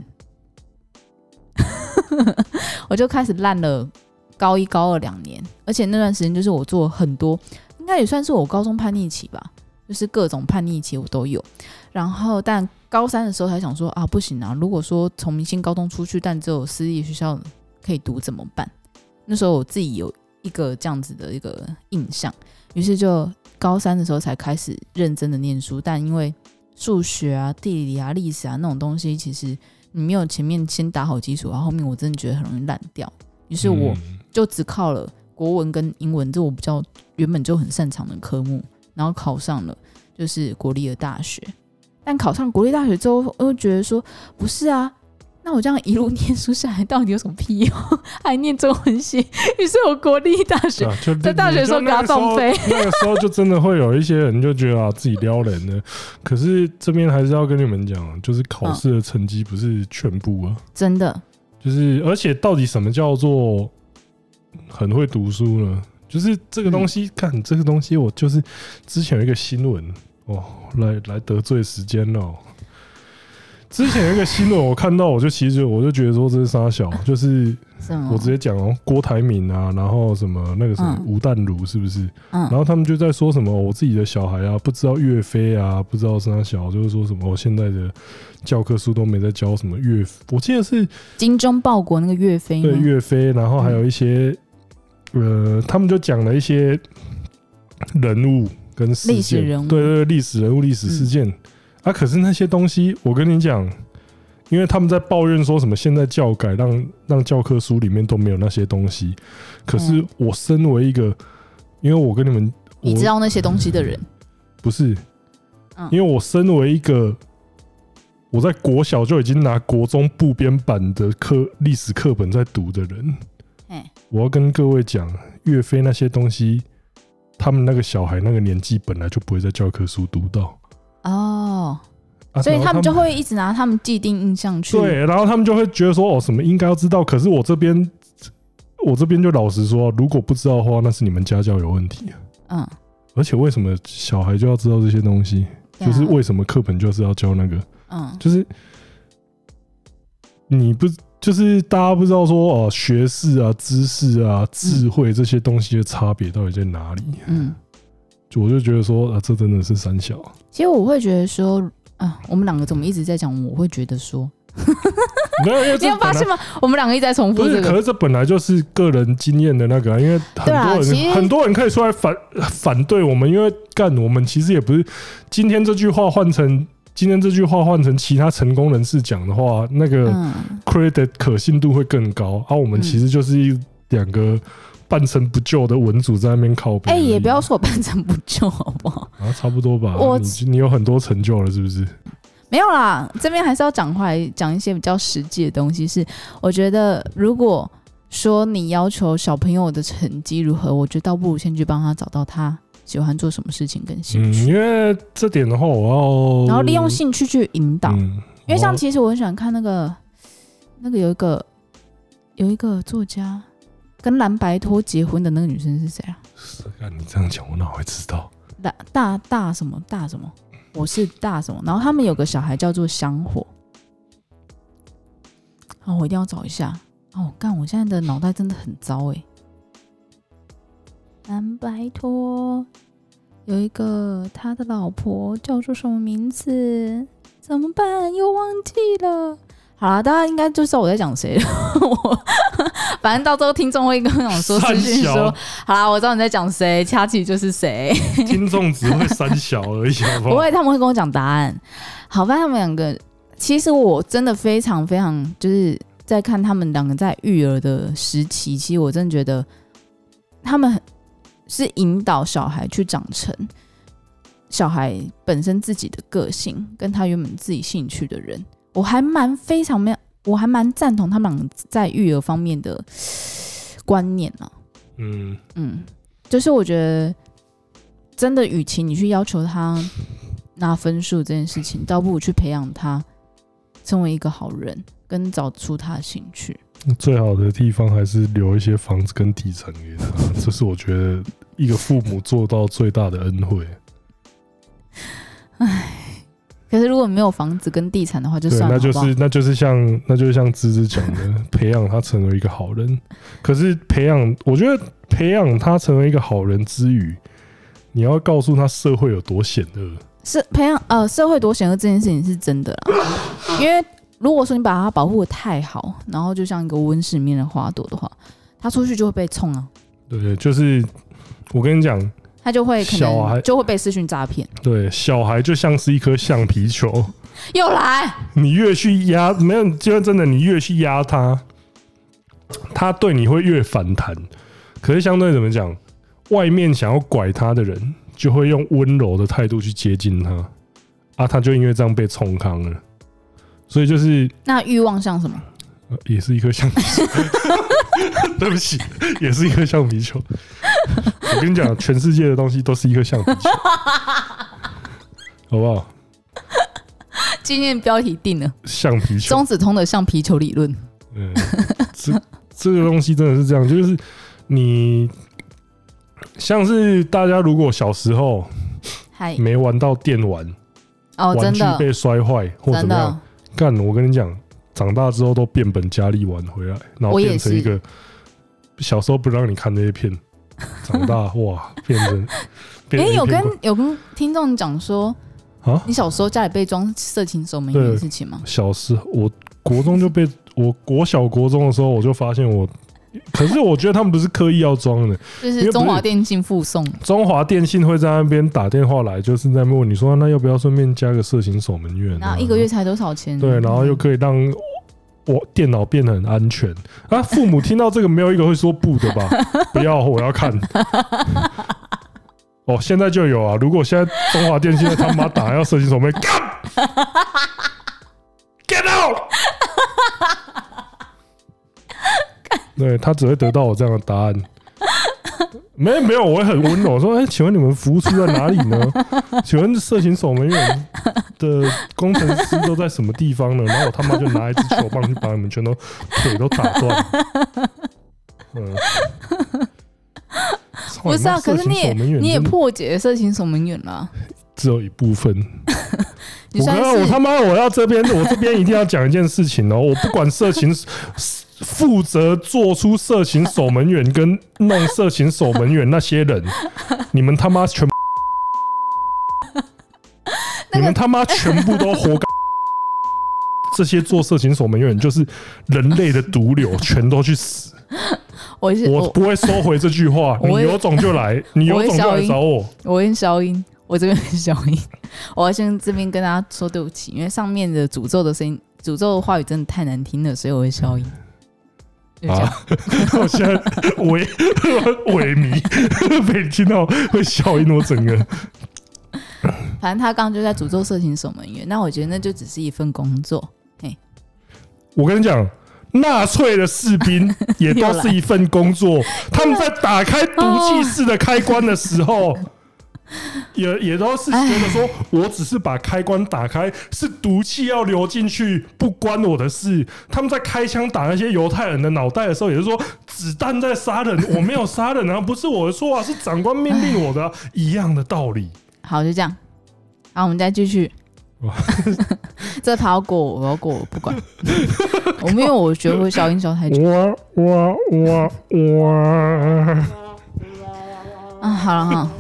我就开始烂了高一高二两年，而且那段时间就是我做很多，应该也算是我高中叛逆期吧，就是各种叛逆期我都有。然后但。高三的时候才想说啊，不行啊！如果说从明星高中出去，但只有私立学校可以读怎么办？那时候我自己有一个这样子的一个印象，于是就高三的时候才开始认真的念书。但因为数学啊、地理啊、历史啊那种东西，其实你没有前面先打好基础，然后后面我真的觉得很容易烂掉。于是我就只靠了国文跟英文，这我比较原本就很擅长的科目，然后考上了就是国立的大学。但考上国立大学之后，我又觉得说不是啊，那我这样一路念书下来，到底有什么屁用？还念中文系？于是我国立大学在大学的时候给他放飞。那个时候就真的会有一些人就觉得啊，自己撩人的。可是这边还是要跟你们讲，就是考试的成绩不是全部啊，真的。就是而且到底什么叫做很会读书呢？就是这个东西，看这个东西，我就是之前有一个新闻。哦，来来得罪时间了。之前有一个新闻，我看到我就其实我就觉得说这是沙小，就是我直接讲哦，郭台铭啊，然后什么那个什么吴淡如是不是？嗯，然后他们就在说什么我自己的小孩啊，不知道岳飞啊，不知道沙小，就是说什么我现在的教科书都没在教什么岳，我记得是精忠报国那个岳飞，对岳飞，然后还有一些呃，他们就讲了一些人物。跟历史人物，对对，历史人物、历史事件、嗯、啊，可是那些东西，我跟你讲，因为他们在抱怨说什么现在教改让让教科书里面都没有那些东西，可是我身为一个，因为我跟你们，你知道那些东西的人，不是，因为我身为一个，我在国小就已经拿国中部编版的课历史课本在读的人，我要跟各位讲，岳飞那些东西。他们那个小孩那个年纪本来就不会在教科书读到哦，所以他们就会一直拿他们既定印象去对，然后他们就会觉得说哦，什么应该要知道，可是我这边我这边就老实说，如果不知道的话，那是你们家教有问题。嗯，而且为什么小孩就要知道这些东西？就是为什么课本就是要教那个？嗯，就是你不。就是大家不知道说哦，学识啊、知识啊、智慧这些东西的差别到底在哪里？嗯，就我就觉得说啊，这真的是三小。其实我会觉得说啊，我们两个怎么一直在讲？我会觉得说，没有，你有发现吗？我们两个一直在重复这个。可是这本来就是个人经验的那个，因为很多人很多人可以出来反反对我们，因为干我们其实也不是今天这句话换成。今天这句话换成其他成功人士讲的话，那个 credit 可信度会更高。啊、我们其实就是一两个半成不就的文组在那边靠背。哎、欸，也不要说半成不就，好不好？啊，差不多吧。我你你有很多成就了，是不是？没有啦，这边还是要讲回来，讲一些比较实际的东西。是，我觉得如果说你要求小朋友的成绩如何，我觉得倒不如先去帮他找到他。喜欢做什么事情跟兴趣？嗯，因为这点的话，我要然后利用兴趣去引导。嗯、因为像其实我很喜欢看那个那个有一个有一个作家跟蓝白托结婚的那个女生是谁啊？是，你这样讲，我哪会知道？大大大什么大什么，我是大什么，然后他们有个小孩叫做香火。哦，我一定要找一下。哦，干，我现在的脑袋真的很糟哎。但拜托，有一个他的老婆叫做什么名字？怎么办？又忘记了。好了，大家应该就知道我在讲谁了。我反正到时候听众会跟我说私讯说，好啦，我知道你在讲谁，掐起就是谁。听众只会三小而已，好不好？不会，他们会跟我讲答案。好，反正他们两个，其实我真的非常非常，就是在看他们两个在育儿的时期，其实我真的觉得他们是引导小孩去长成小孩本身自己的个性，跟他原本自己兴趣的人。我还蛮非常没有，我还蛮赞同他们俩在育儿方面的观念啊。嗯嗯，就是我觉得真的，与其你去要求他拿分数这件事情，倒不如去培养他成为一个好人，跟找出他的兴趣。最好的地方还是留一些房子跟地产给他，这是我觉得一个父母做到最大的恩惠。唉。可是如果没有房子跟地产的话，就算了。那就是那就是像那就是像芝芝讲的，培养他成为一个好人。可是培养，我觉得培养他成为一个好人之余，你要告诉他社会有多险恶。是培养呃社会多险恶这件事情是真的啦。因为如果说你把它保护的太好，然后就像一个温室里面的花朵的话，它出去就会被冲啊。对，就是我跟你讲。他就会小孩就会被视讯诈骗。对，小孩就像是一颗橡皮球，又来。你越去压，没有，就真的，你越去压他，他对你会越反弹。可是相对怎么讲，外面想要拐他的人，就会用温柔的态度去接近他，啊，他就因为这样被冲康了。所以就是那欲望像什么？也是一颗橡皮球。对不起，也是一颗橡皮球。我跟你讲，全世界的东西都是一颗橡皮球，好不好？今天标题定了，橡皮球，中子通的橡皮球理论。嗯，这这个东西真的是这样，就是你像是大家如果小时候没玩到电玩，哦，玩具被摔坏或怎么样，干，我跟你讲。长大之后都变本加厉玩回来，然后变成一个小时候不让你看那些片，长大哇变成。哎、欸，有跟有跟听众讲说啊，你小时候家里被装色情守门员的事情吗？小时候我国中就被我国小国中的时候我就发现我。可是我觉得他们不是刻意要装的，就是中华电信附送。中华电信会在那边打电话来，就是在问你说，那要不要顺便加个色情守门员？然后一个月才多少钱？对，然后又可以让我电脑变得很安全啊！父母听到这个，没有一个会说不的吧？不要，我要看。哦，现在就有啊！如果现在中华电信他妈打要色情守门干，get out！对，他只会得到我这样的答案。没没有，我会很温柔说：“哎、欸，请问你们服务处在哪里呢？请问色情守门员的工程师都在什么地方呢？”然后我他妈就拿一支球棒去把你们全都腿都打断。嗯，不是啊，可是你也你也破解色情守门员了，只有一部分。我刚刚我他妈我要这边我这边一定要讲一件事情哦，我不管色情。负责做出色情守门员跟弄色情守门员那些人，你们他妈全，你们他妈全部都活该！这些做色情守门员就是人类的毒瘤，全都去死！我我不会收回这句话，你有种就来，你有种就来找我。我跟消音，我这边消音，我要先这边跟大家说对不起，因为上面的诅咒的声音、诅咒的话语真的太难听了，所以我会消音。啊！我现在萎萎靡，被你听到会笑一诺整个。反正他刚刚就在诅咒色情守门员，那我觉得那就只是一份工作。嘿，我跟你讲，纳粹的士兵 也都是一份工作。他们在打开毒气室的开关的时候，也也都是觉得说，我只是把开关打开，是毒气要流进去，不关我的事。他们在开枪打那些犹太人的脑袋的时候，也是说子弹在杀人，我没有杀人啊，不是我的错啊，是长官命令我的、啊，一样的道理。好，就这样。好，我们再继续。这跑过，我要过，我不管。我们因为我学会消音消太久。哇哇哇哇！啊，好了哈。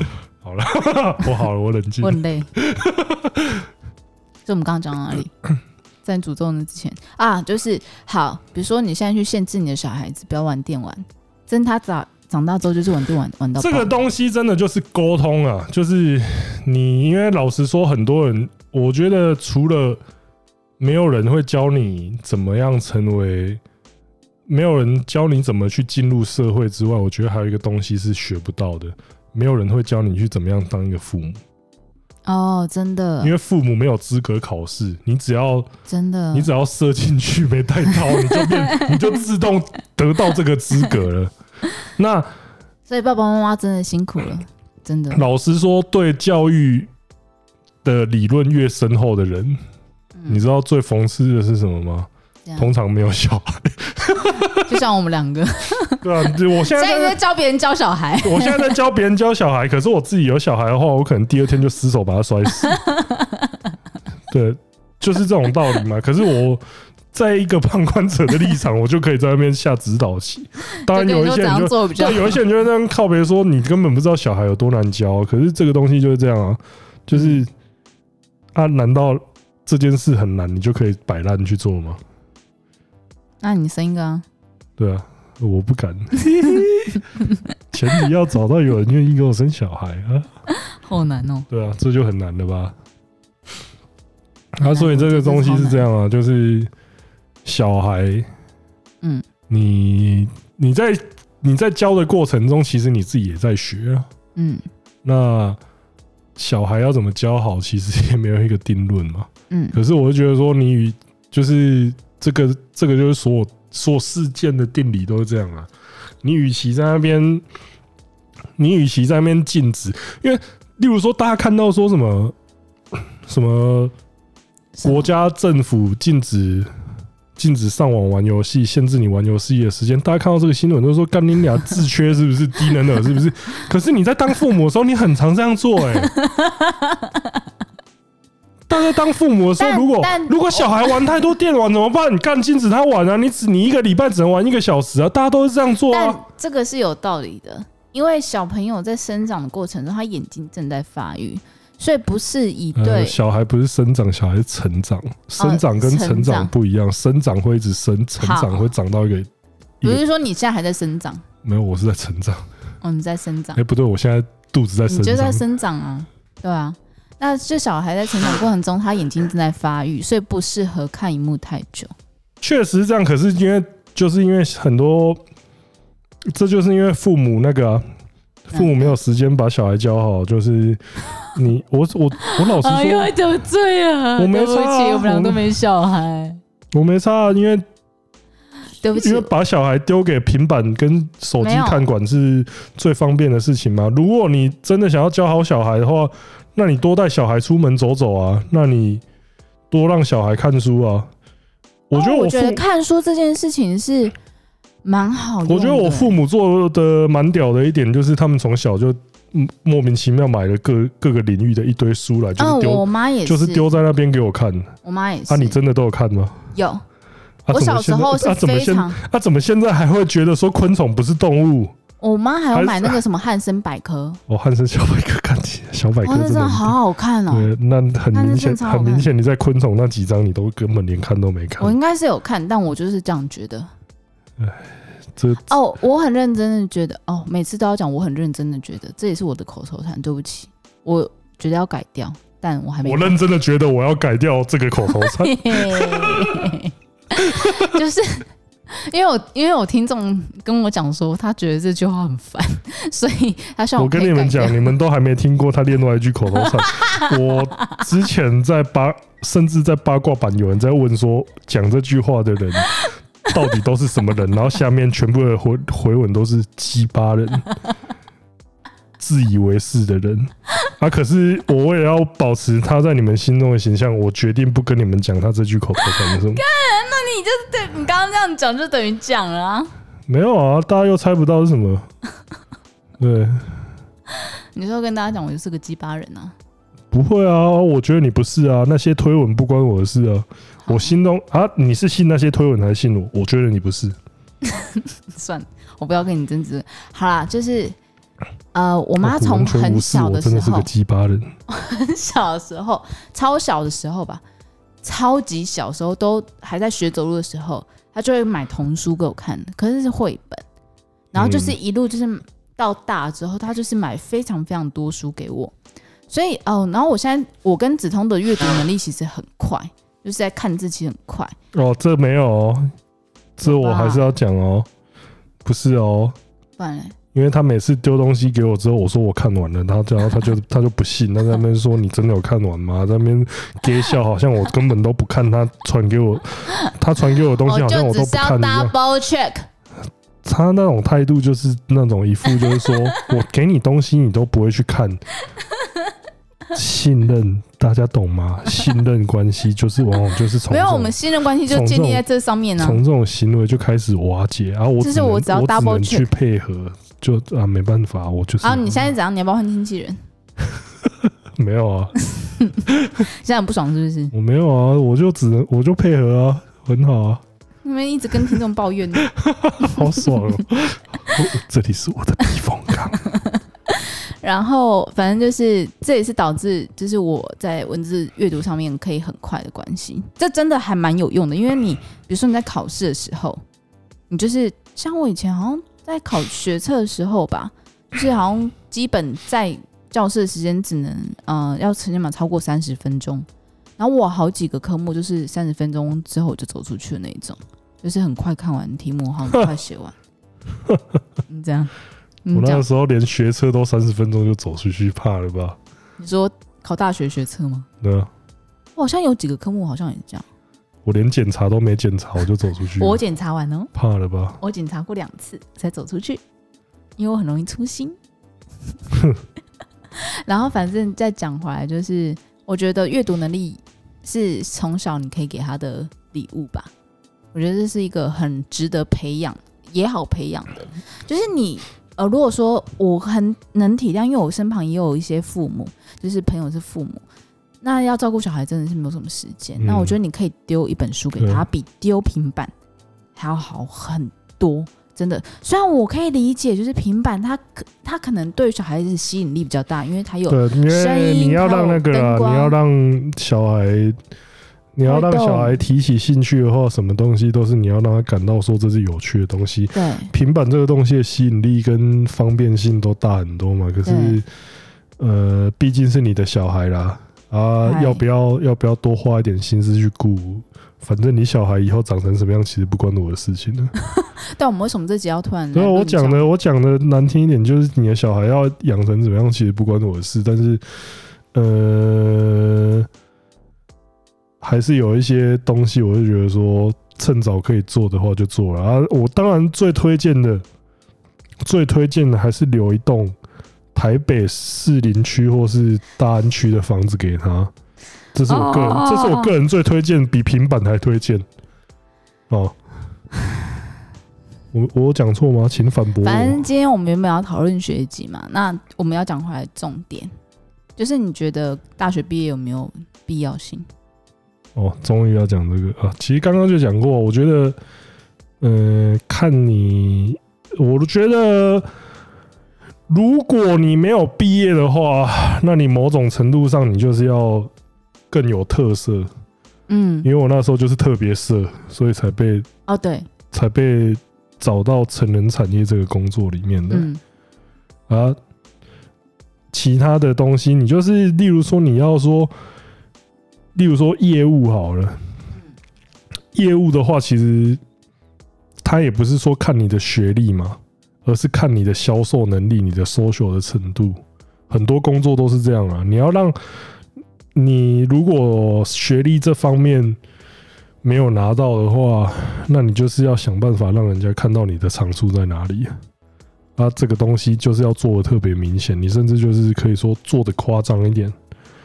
好了，我好了，我冷静。我很累。就我们刚刚讲到哪里？在诅咒那之前啊，就是好，比如说你现在去限制你的小孩子不要玩电玩，真他长长大之后就是玩电玩玩到。这个东西真的就是沟通啊，就是你因为老实说，很多人，我觉得除了没有人会教你怎么样成为，没有人教你怎么去进入社会之外，我觉得还有一个东西是学不到的。没有人会教你去怎么样当一个父母哦，真的，因为父母没有资格考试，你只要真的，你只要射进去没带套，你就变，你就自动得到这个资格了。那所以爸爸妈妈真的辛苦了，真的。老实说，对教育的理论越深厚的人，你知道最讽刺的是什么吗？通常没有小孩，就像我们两个。对啊，我现在在，教别人教小孩。我现在在教别人教小孩，可是我自己有小孩的话，我可能第二天就失手把他摔死。对，就是这种道理嘛。可是我在一个旁观者的立场，我就可以在那边下指导棋。当然有一些人就对，有一些人就会这样靠别人说，你根本不知道小孩有多难教。可是这个东西就是这样啊，就是啊，难道这件事很难，你就可以摆烂去做吗？那你生一个啊？对啊，我不敢。前提要找到有人愿意给我生小孩啊，好难哦。对啊，这就很难了吧？啊，所以这个东西是这样啊，就是小孩，嗯，你你在你在教的过程中，其实你自己也在学啊，嗯。那小孩要怎么教好，其实也没有一个定论嘛，嗯。可是我就觉得说，你就是。这个这个就是所有所有事件的定理都是这样啊！你与其在那边，你与其在那边禁止，因为例如说大家看到说什么什么国家政府禁止禁止上网玩游戏，限制你玩游戏的时间，大家看到这个新闻都说干你俩自缺是不是低能儿是不是？可是你在当父母的时候，你很常这样做哎、当父母的时候，如果如果小孩玩太多电玩怎么办？你干禁止他玩啊！你只你一个礼拜只能玩一个小时啊！大家都是这样做啊。这个是有道理的，因为小朋友在生长的过程中，他眼睛正在发育，所以不是以对、呃、小孩不是生长，小孩是成长。生长跟成长不一样，生长会一直生，成长会长到一个。比如说你现在还在生长？没有，我是在成长。哦，你在生长？哎，不对，我现在肚子在生长。你就在生长啊，对啊。那这小孩在成长过程中，他眼睛正在发育，所以不适合看荧幕太久。确实是这样，可是因为就是因为很多，这就是因为父母那个、啊、父母没有时间把小孩教好，就是你 我我我老实说，得罪啊，我没差、啊，我们俩都没小孩，我没差、啊，因为对不起，因为把小孩丢给平板跟手机看管是最方便的事情嘛。如果你真的想要教好小孩的话。那你多带小孩出门走走啊，那你多让小孩看书啊。我觉得我，我觉得看书这件事情是蛮好的。我觉得我父母做的蛮屌的一点，就是他们从小就莫名其妙买了各各个领域的一堆书来，就是丢，我妈也是，就是丢在那边给我看。我妈也是。啊，你真的都有看吗？有。啊、我小时候是非常。啊，怎么现在还会觉得说昆虫不是动物？我妈还要买那个什么汉森百科，哦，汉森小百科看起来小百科真的好好看哦。对，那很明显，很明显你在昆虫那几章你都根本连看都没看。我应该是有看，但我就是这样觉得。哎，这哦，我很认真的觉得，哦，每次都要讲，我很认真的觉得，这也是我的口头禅。对不起，我觉得要改掉，但我还没。我认真的觉得我要改掉这个口头禅，就是。因为我因为我听众跟我讲说，他觉得这句话很烦，所以他希望我，我跟你们讲，你们都还没听过他另外一句口头禅。我之前在八，甚至在八卦版有人在问说，讲这句话的人到底都是什么人？然后下面全部的回回文都是鸡巴人，自以为是的人。啊，可是我为了要保持他在你们心中的形象，我决定不跟你们讲他这句口头禅是什么。那你就是对你刚刚这样讲，就等于讲了啊。没有啊，大家又猜不到是什么。对，你说跟大家讲，我就是个鸡巴人啊。不会啊，我觉得你不是啊。那些推文不关我的事啊。我心中啊，你是信那些推文还是信我？我觉得你不是。算了，我不要跟你争执。好啦，就是呃，我妈从很小的时候，真的是个鸡巴人。很小的时候，超小的时候吧，超级小时候都还在学走路的时候，他就会买童书给我看，可是是绘本。然后就是一路就是到大之后，他就是买非常非常多书给我。所以哦，然后我现在我跟子通的阅读能力其实很快，就是在看字其实很快。哦，这没有哦。这我还是要讲哦，不是哦，不然嘞，因为他每次丢东西给我之后，我说我看完了，然后然后他就他就不信，他在那边说你真的有看完吗？在那边憋笑，好像我根本都不看他传给我，他传给我的东西好像我都不看一样。Double check，他那种态度就是那种一副就是说我给你东西你都不会去看。信任，大家懂吗？信任关系就是往往就是从没有我们信任关系就建立在这上面呢。从这种行为就开始瓦解，然后我只是我只要 double 去配合，就啊没办法，我就是。啊，你现在怎样？你要不要换经纪人？没有啊，现在很不爽是不是？我没有啊，我就只能我就配合啊，很好啊。你们一直跟听众抱怨，好爽哦！这里是我的避风港。然后，反正就是，这也是导致，就是我在文字阅读上面可以很快的关系。这真的还蛮有用的，因为你，比如说你在考试的时候，你就是像我以前好像在考学测的时候吧，就是好像基本在教室的时间只能，呃，要时间嘛超过三十分钟。然后我好几个科目就是三十分钟之后我就走出去的那一种，就是很快看完题目，好很快写完。你 这样。我那个时候连学车都三十分钟就走出去，怕了吧？你说考大学学车吗？对啊，我好像有几个科目好像也这样。我连检查都没检查，我就走出去。我检查完哦，怕了吧？我检查过两次才走出去，因为我很容易粗心。然后反正再讲回来，就是我觉得阅读能力是从小你可以给他的礼物吧。我觉得这是一个很值得培养，也好培养的，就是你。呃，如果说我很能体谅，因为我身旁也有一些父母，就是朋友是父母，那要照顾小孩真的是没有什么时间。嗯、那我觉得你可以丢一本书给他，比丢平板还要好很多，真的。虽然我可以理解，就是平板它可它可能对小孩子吸引力比较大，因为它有声音，你要让那个啊，你要让小孩。你要让小孩提起兴趣的话，什么东西都是你要让他感到说这是有趣的东西。对，平板这个东西的吸引力跟方便性都大很多嘛。可是，呃，毕竟是你的小孩啦，啊，要不要要不要多花一点心思去顾？反正你小孩以后长成什么样，其实不关我的事情呢。但我们为什么这集要突然？对，我讲的我讲的难听一点，就是你的小孩要养成怎么样，其实不关我的事。但是，呃。还是有一些东西，我就觉得说，趁早可以做的话就做了啊！我当然最推荐的，最推荐的还是留一栋台北士林区或是大安区的房子给他。这是我个人，这是我个人最推荐，比平板还推荐。哦，我我讲错吗？请反驳。反正今天我们原本要讨论学籍嘛，那我们要讲回来重点，就是你觉得大学毕业有没有必要性？哦，终于要讲这个啊！其实刚刚就讲过，我觉得，嗯、呃，看你，我觉得，如果你没有毕业的话，那你某种程度上你就是要更有特色，嗯，因为我那时候就是特别色，所以才被哦对，才被找到成人产业这个工作里面的，嗯、啊，其他的东西你就是，例如说你要说。例如说业务好了，业务的话，其实他也不是说看你的学历嘛，而是看你的销售能力、你的 social 的程度。很多工作都是这样啊。你要让你如果学历这方面没有拿到的话，那你就是要想办法让人家看到你的长处在哪里。啊，这个东西就是要做的特别明显，你甚至就是可以说做的夸张一点，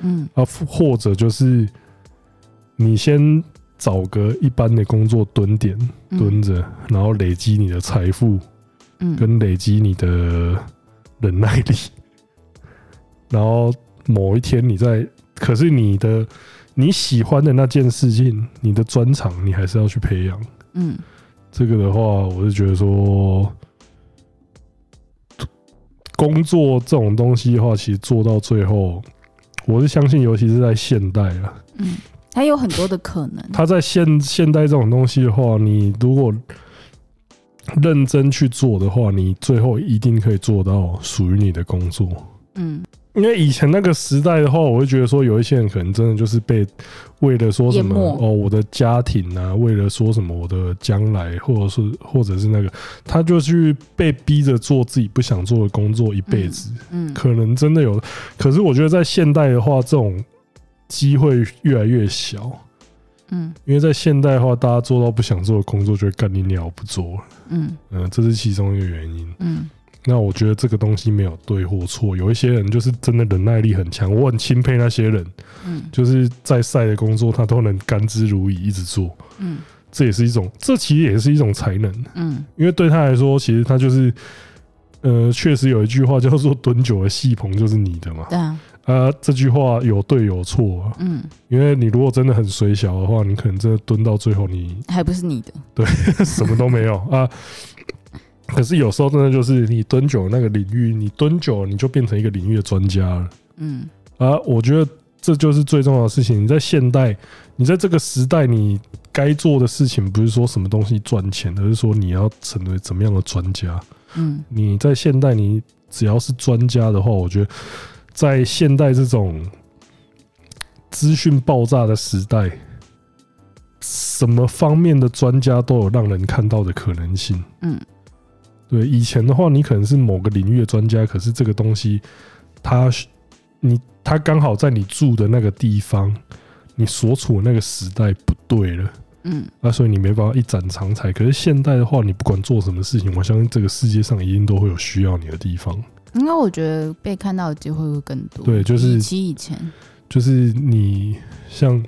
嗯啊，或者就是你先找个一般的工作蹲点蹲着，然后累积你的财富，嗯，跟累积你的忍耐力，然后某一天你在，可是你的你喜欢的那件事情，你的专长，你还是要去培养，嗯，这个的话，我是觉得说。工作这种东西的话，其实做到最后，我是相信，尤其是在现代啊，嗯，还有很多的可能。他在现现代这种东西的话，你如果认真去做的话，你最后一定可以做到属于你的工作。嗯。因为以前那个时代的话，我会觉得说有一些人可能真的就是被为了说什么哦，我的家庭啊，为了说什么我的将来，或者是或者是那个，他就去被逼着做自己不想做的工作一辈子。嗯，可能真的有，可是我觉得在现代的话，这种机会越来越小。嗯，因为在现代的话，大家做到不想做的工作，就会干你鸟不做。嗯。嗯，这是其中一个原因。嗯。那我觉得这个东西没有对或错，有一些人就是真的忍耐力很强，我很钦佩那些人，嗯，就是在晒的工作他都能甘之如饴一直做，嗯，这也是一种，这其实也是一种才能，嗯，因为对他来说，其实他就是，呃，确实有一句话叫做“蹲久了戏棚就是你的”嘛，对啊，啊，这句话有对有错，嗯，因为你如果真的很水小的话，你可能真的蹲到最后你还不是你的，对，什么都没有啊。可是有时候真的就是你蹲久了那个领域，你蹲久了你就变成一个领域的专家了。嗯，啊，我觉得这就是最重要的事情。你在现代，你在这个时代，你该做的事情不是说什么东西赚钱，而是说你要成为怎么样的专家。嗯，你在现代，你只要是专家的话，我觉得在现代这种资讯爆炸的时代，什么方面的专家都有让人看到的可能性。嗯。对，以前的话，你可能是某个领域的专家，可是这个东西，它你它刚好在你住的那个地方，你所处的那个时代不对了，嗯，那所以你没办法一展长才。可是现代的话，你不管做什么事情，我相信这个世界上一定都会有需要你的地方。应该我觉得被看到的机会会更多。对，就是比起以前，就是你像，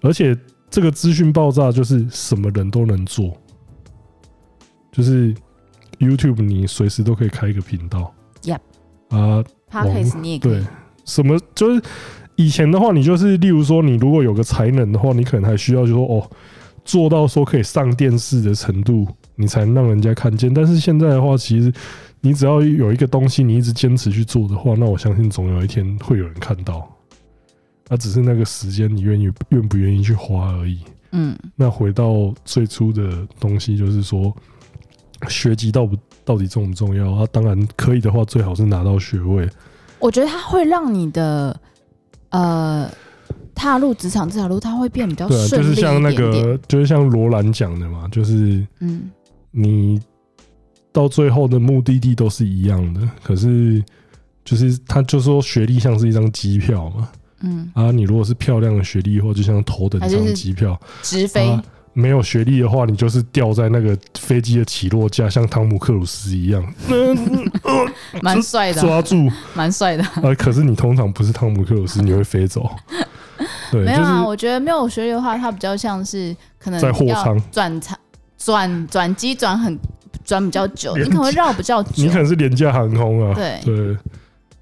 而且这个资讯爆炸，就是什么人都能做，就是。YouTube，你随时都可以开一个频道。Yep。啊，Podcast 你也。对，什么就是以前的话，你就是例如说，你如果有个才能的话，你可能还需要就说哦，做到说可以上电视的程度，你才能让人家看见。但是现在的话，其实你只要有一个东西，你一直坚持去做的话，那我相信总有一天会有人看到。那只是那个时间，你愿意愿不愿意去花而已。嗯。那回到最初的东西，就是说。学籍到不到底重不重要？啊，当然可以的话，最好是拿到学位。我觉得它会让你的呃踏入职场这条路，它会变比较顺利就是像那个，就是像罗兰讲的嘛，就是嗯，你到最后的目的地都是一样的，可是就是他就说学历像是一张机票嘛，嗯。啊，你如果是漂亮的学历的话，就像头等舱机票。直飞。啊没有学历的话，你就是掉在那个飞机的起落架，像汤姆克鲁斯一样，蛮帅的，抓住，蛮帅的。呃，可是你通常不是汤姆克鲁斯，你会飞走。对，没有啊，我觉得没有学历的话，它比较像是可能在货仓转仓转转机转很转比较久，你可能会绕比较久，你可能是廉价航空啊。对对。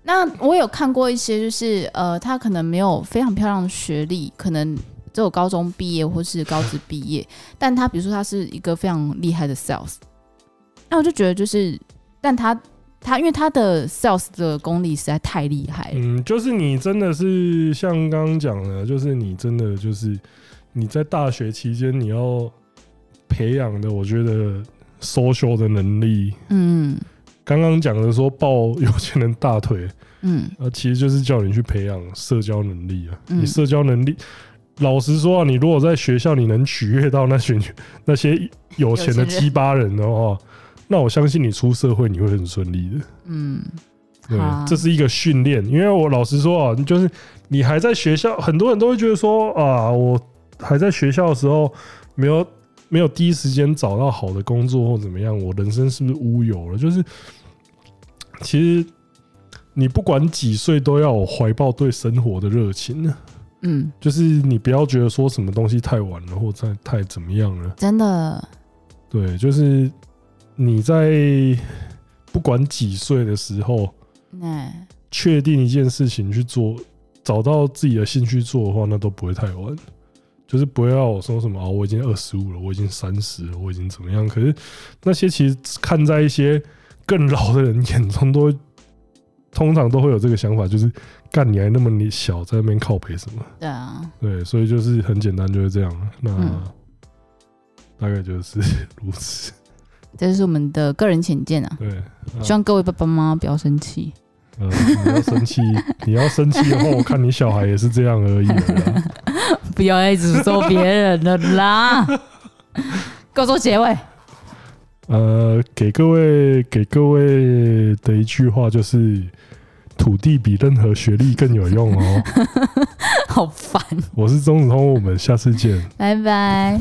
那我有看过一些，就是呃，他可能没有非常漂亮的学历，可能。只有高中毕业或是高职毕业，但他比如说他是一个非常厉害的 sales，那我就觉得就是，但他他因为他的 sales 的功力实在太厉害了。嗯，就是你真的是像刚刚讲的，就是你真的就是你在大学期间你要培养的，我觉得 social 的能力。嗯，刚刚讲的说抱有钱人大腿，嗯，啊，其实就是叫你去培养社交能力啊，你社交能力。老实说啊，你如果在学校你能取悦到那群 那些有钱的鸡巴人的话，那我相信你出社会你会很顺利的。嗯，对，这是一个训练。因为我老实说啊，就是你还在学校，很多人都会觉得说啊，我还在学校的时候没有没有第一时间找到好的工作或怎么样，我人生是不是乌有了？就是其实你不管几岁，都要有怀抱对生活的热情。嗯，就是你不要觉得说什么东西太晚了，或者太怎么样了。真的，对，就是你在不管几岁的时候，确定一件事情去做，找到自己的兴趣做的话，那都不会太晚。就是不要说什么哦，我已经二十五了，我已经三十了，我已经怎么样？可是那些其实看在一些更老的人眼中，都通常都会有这个想法，就是。干你还那么你小，在那边靠陪什么？对啊，对，所以就是很简单，就是这样。那大概就是如此。这就是我们的个人浅见啊。对，希望各位爸爸妈妈不要生气。嗯，你要生气，你要生气的话，我看你小孩也是这样而已了。不要一直说别人的啦。给我做结尾。呃，给各位给各位的一句话就是。土地比任何学历更有用哦！好烦。我是钟子通，我们下次见，拜拜。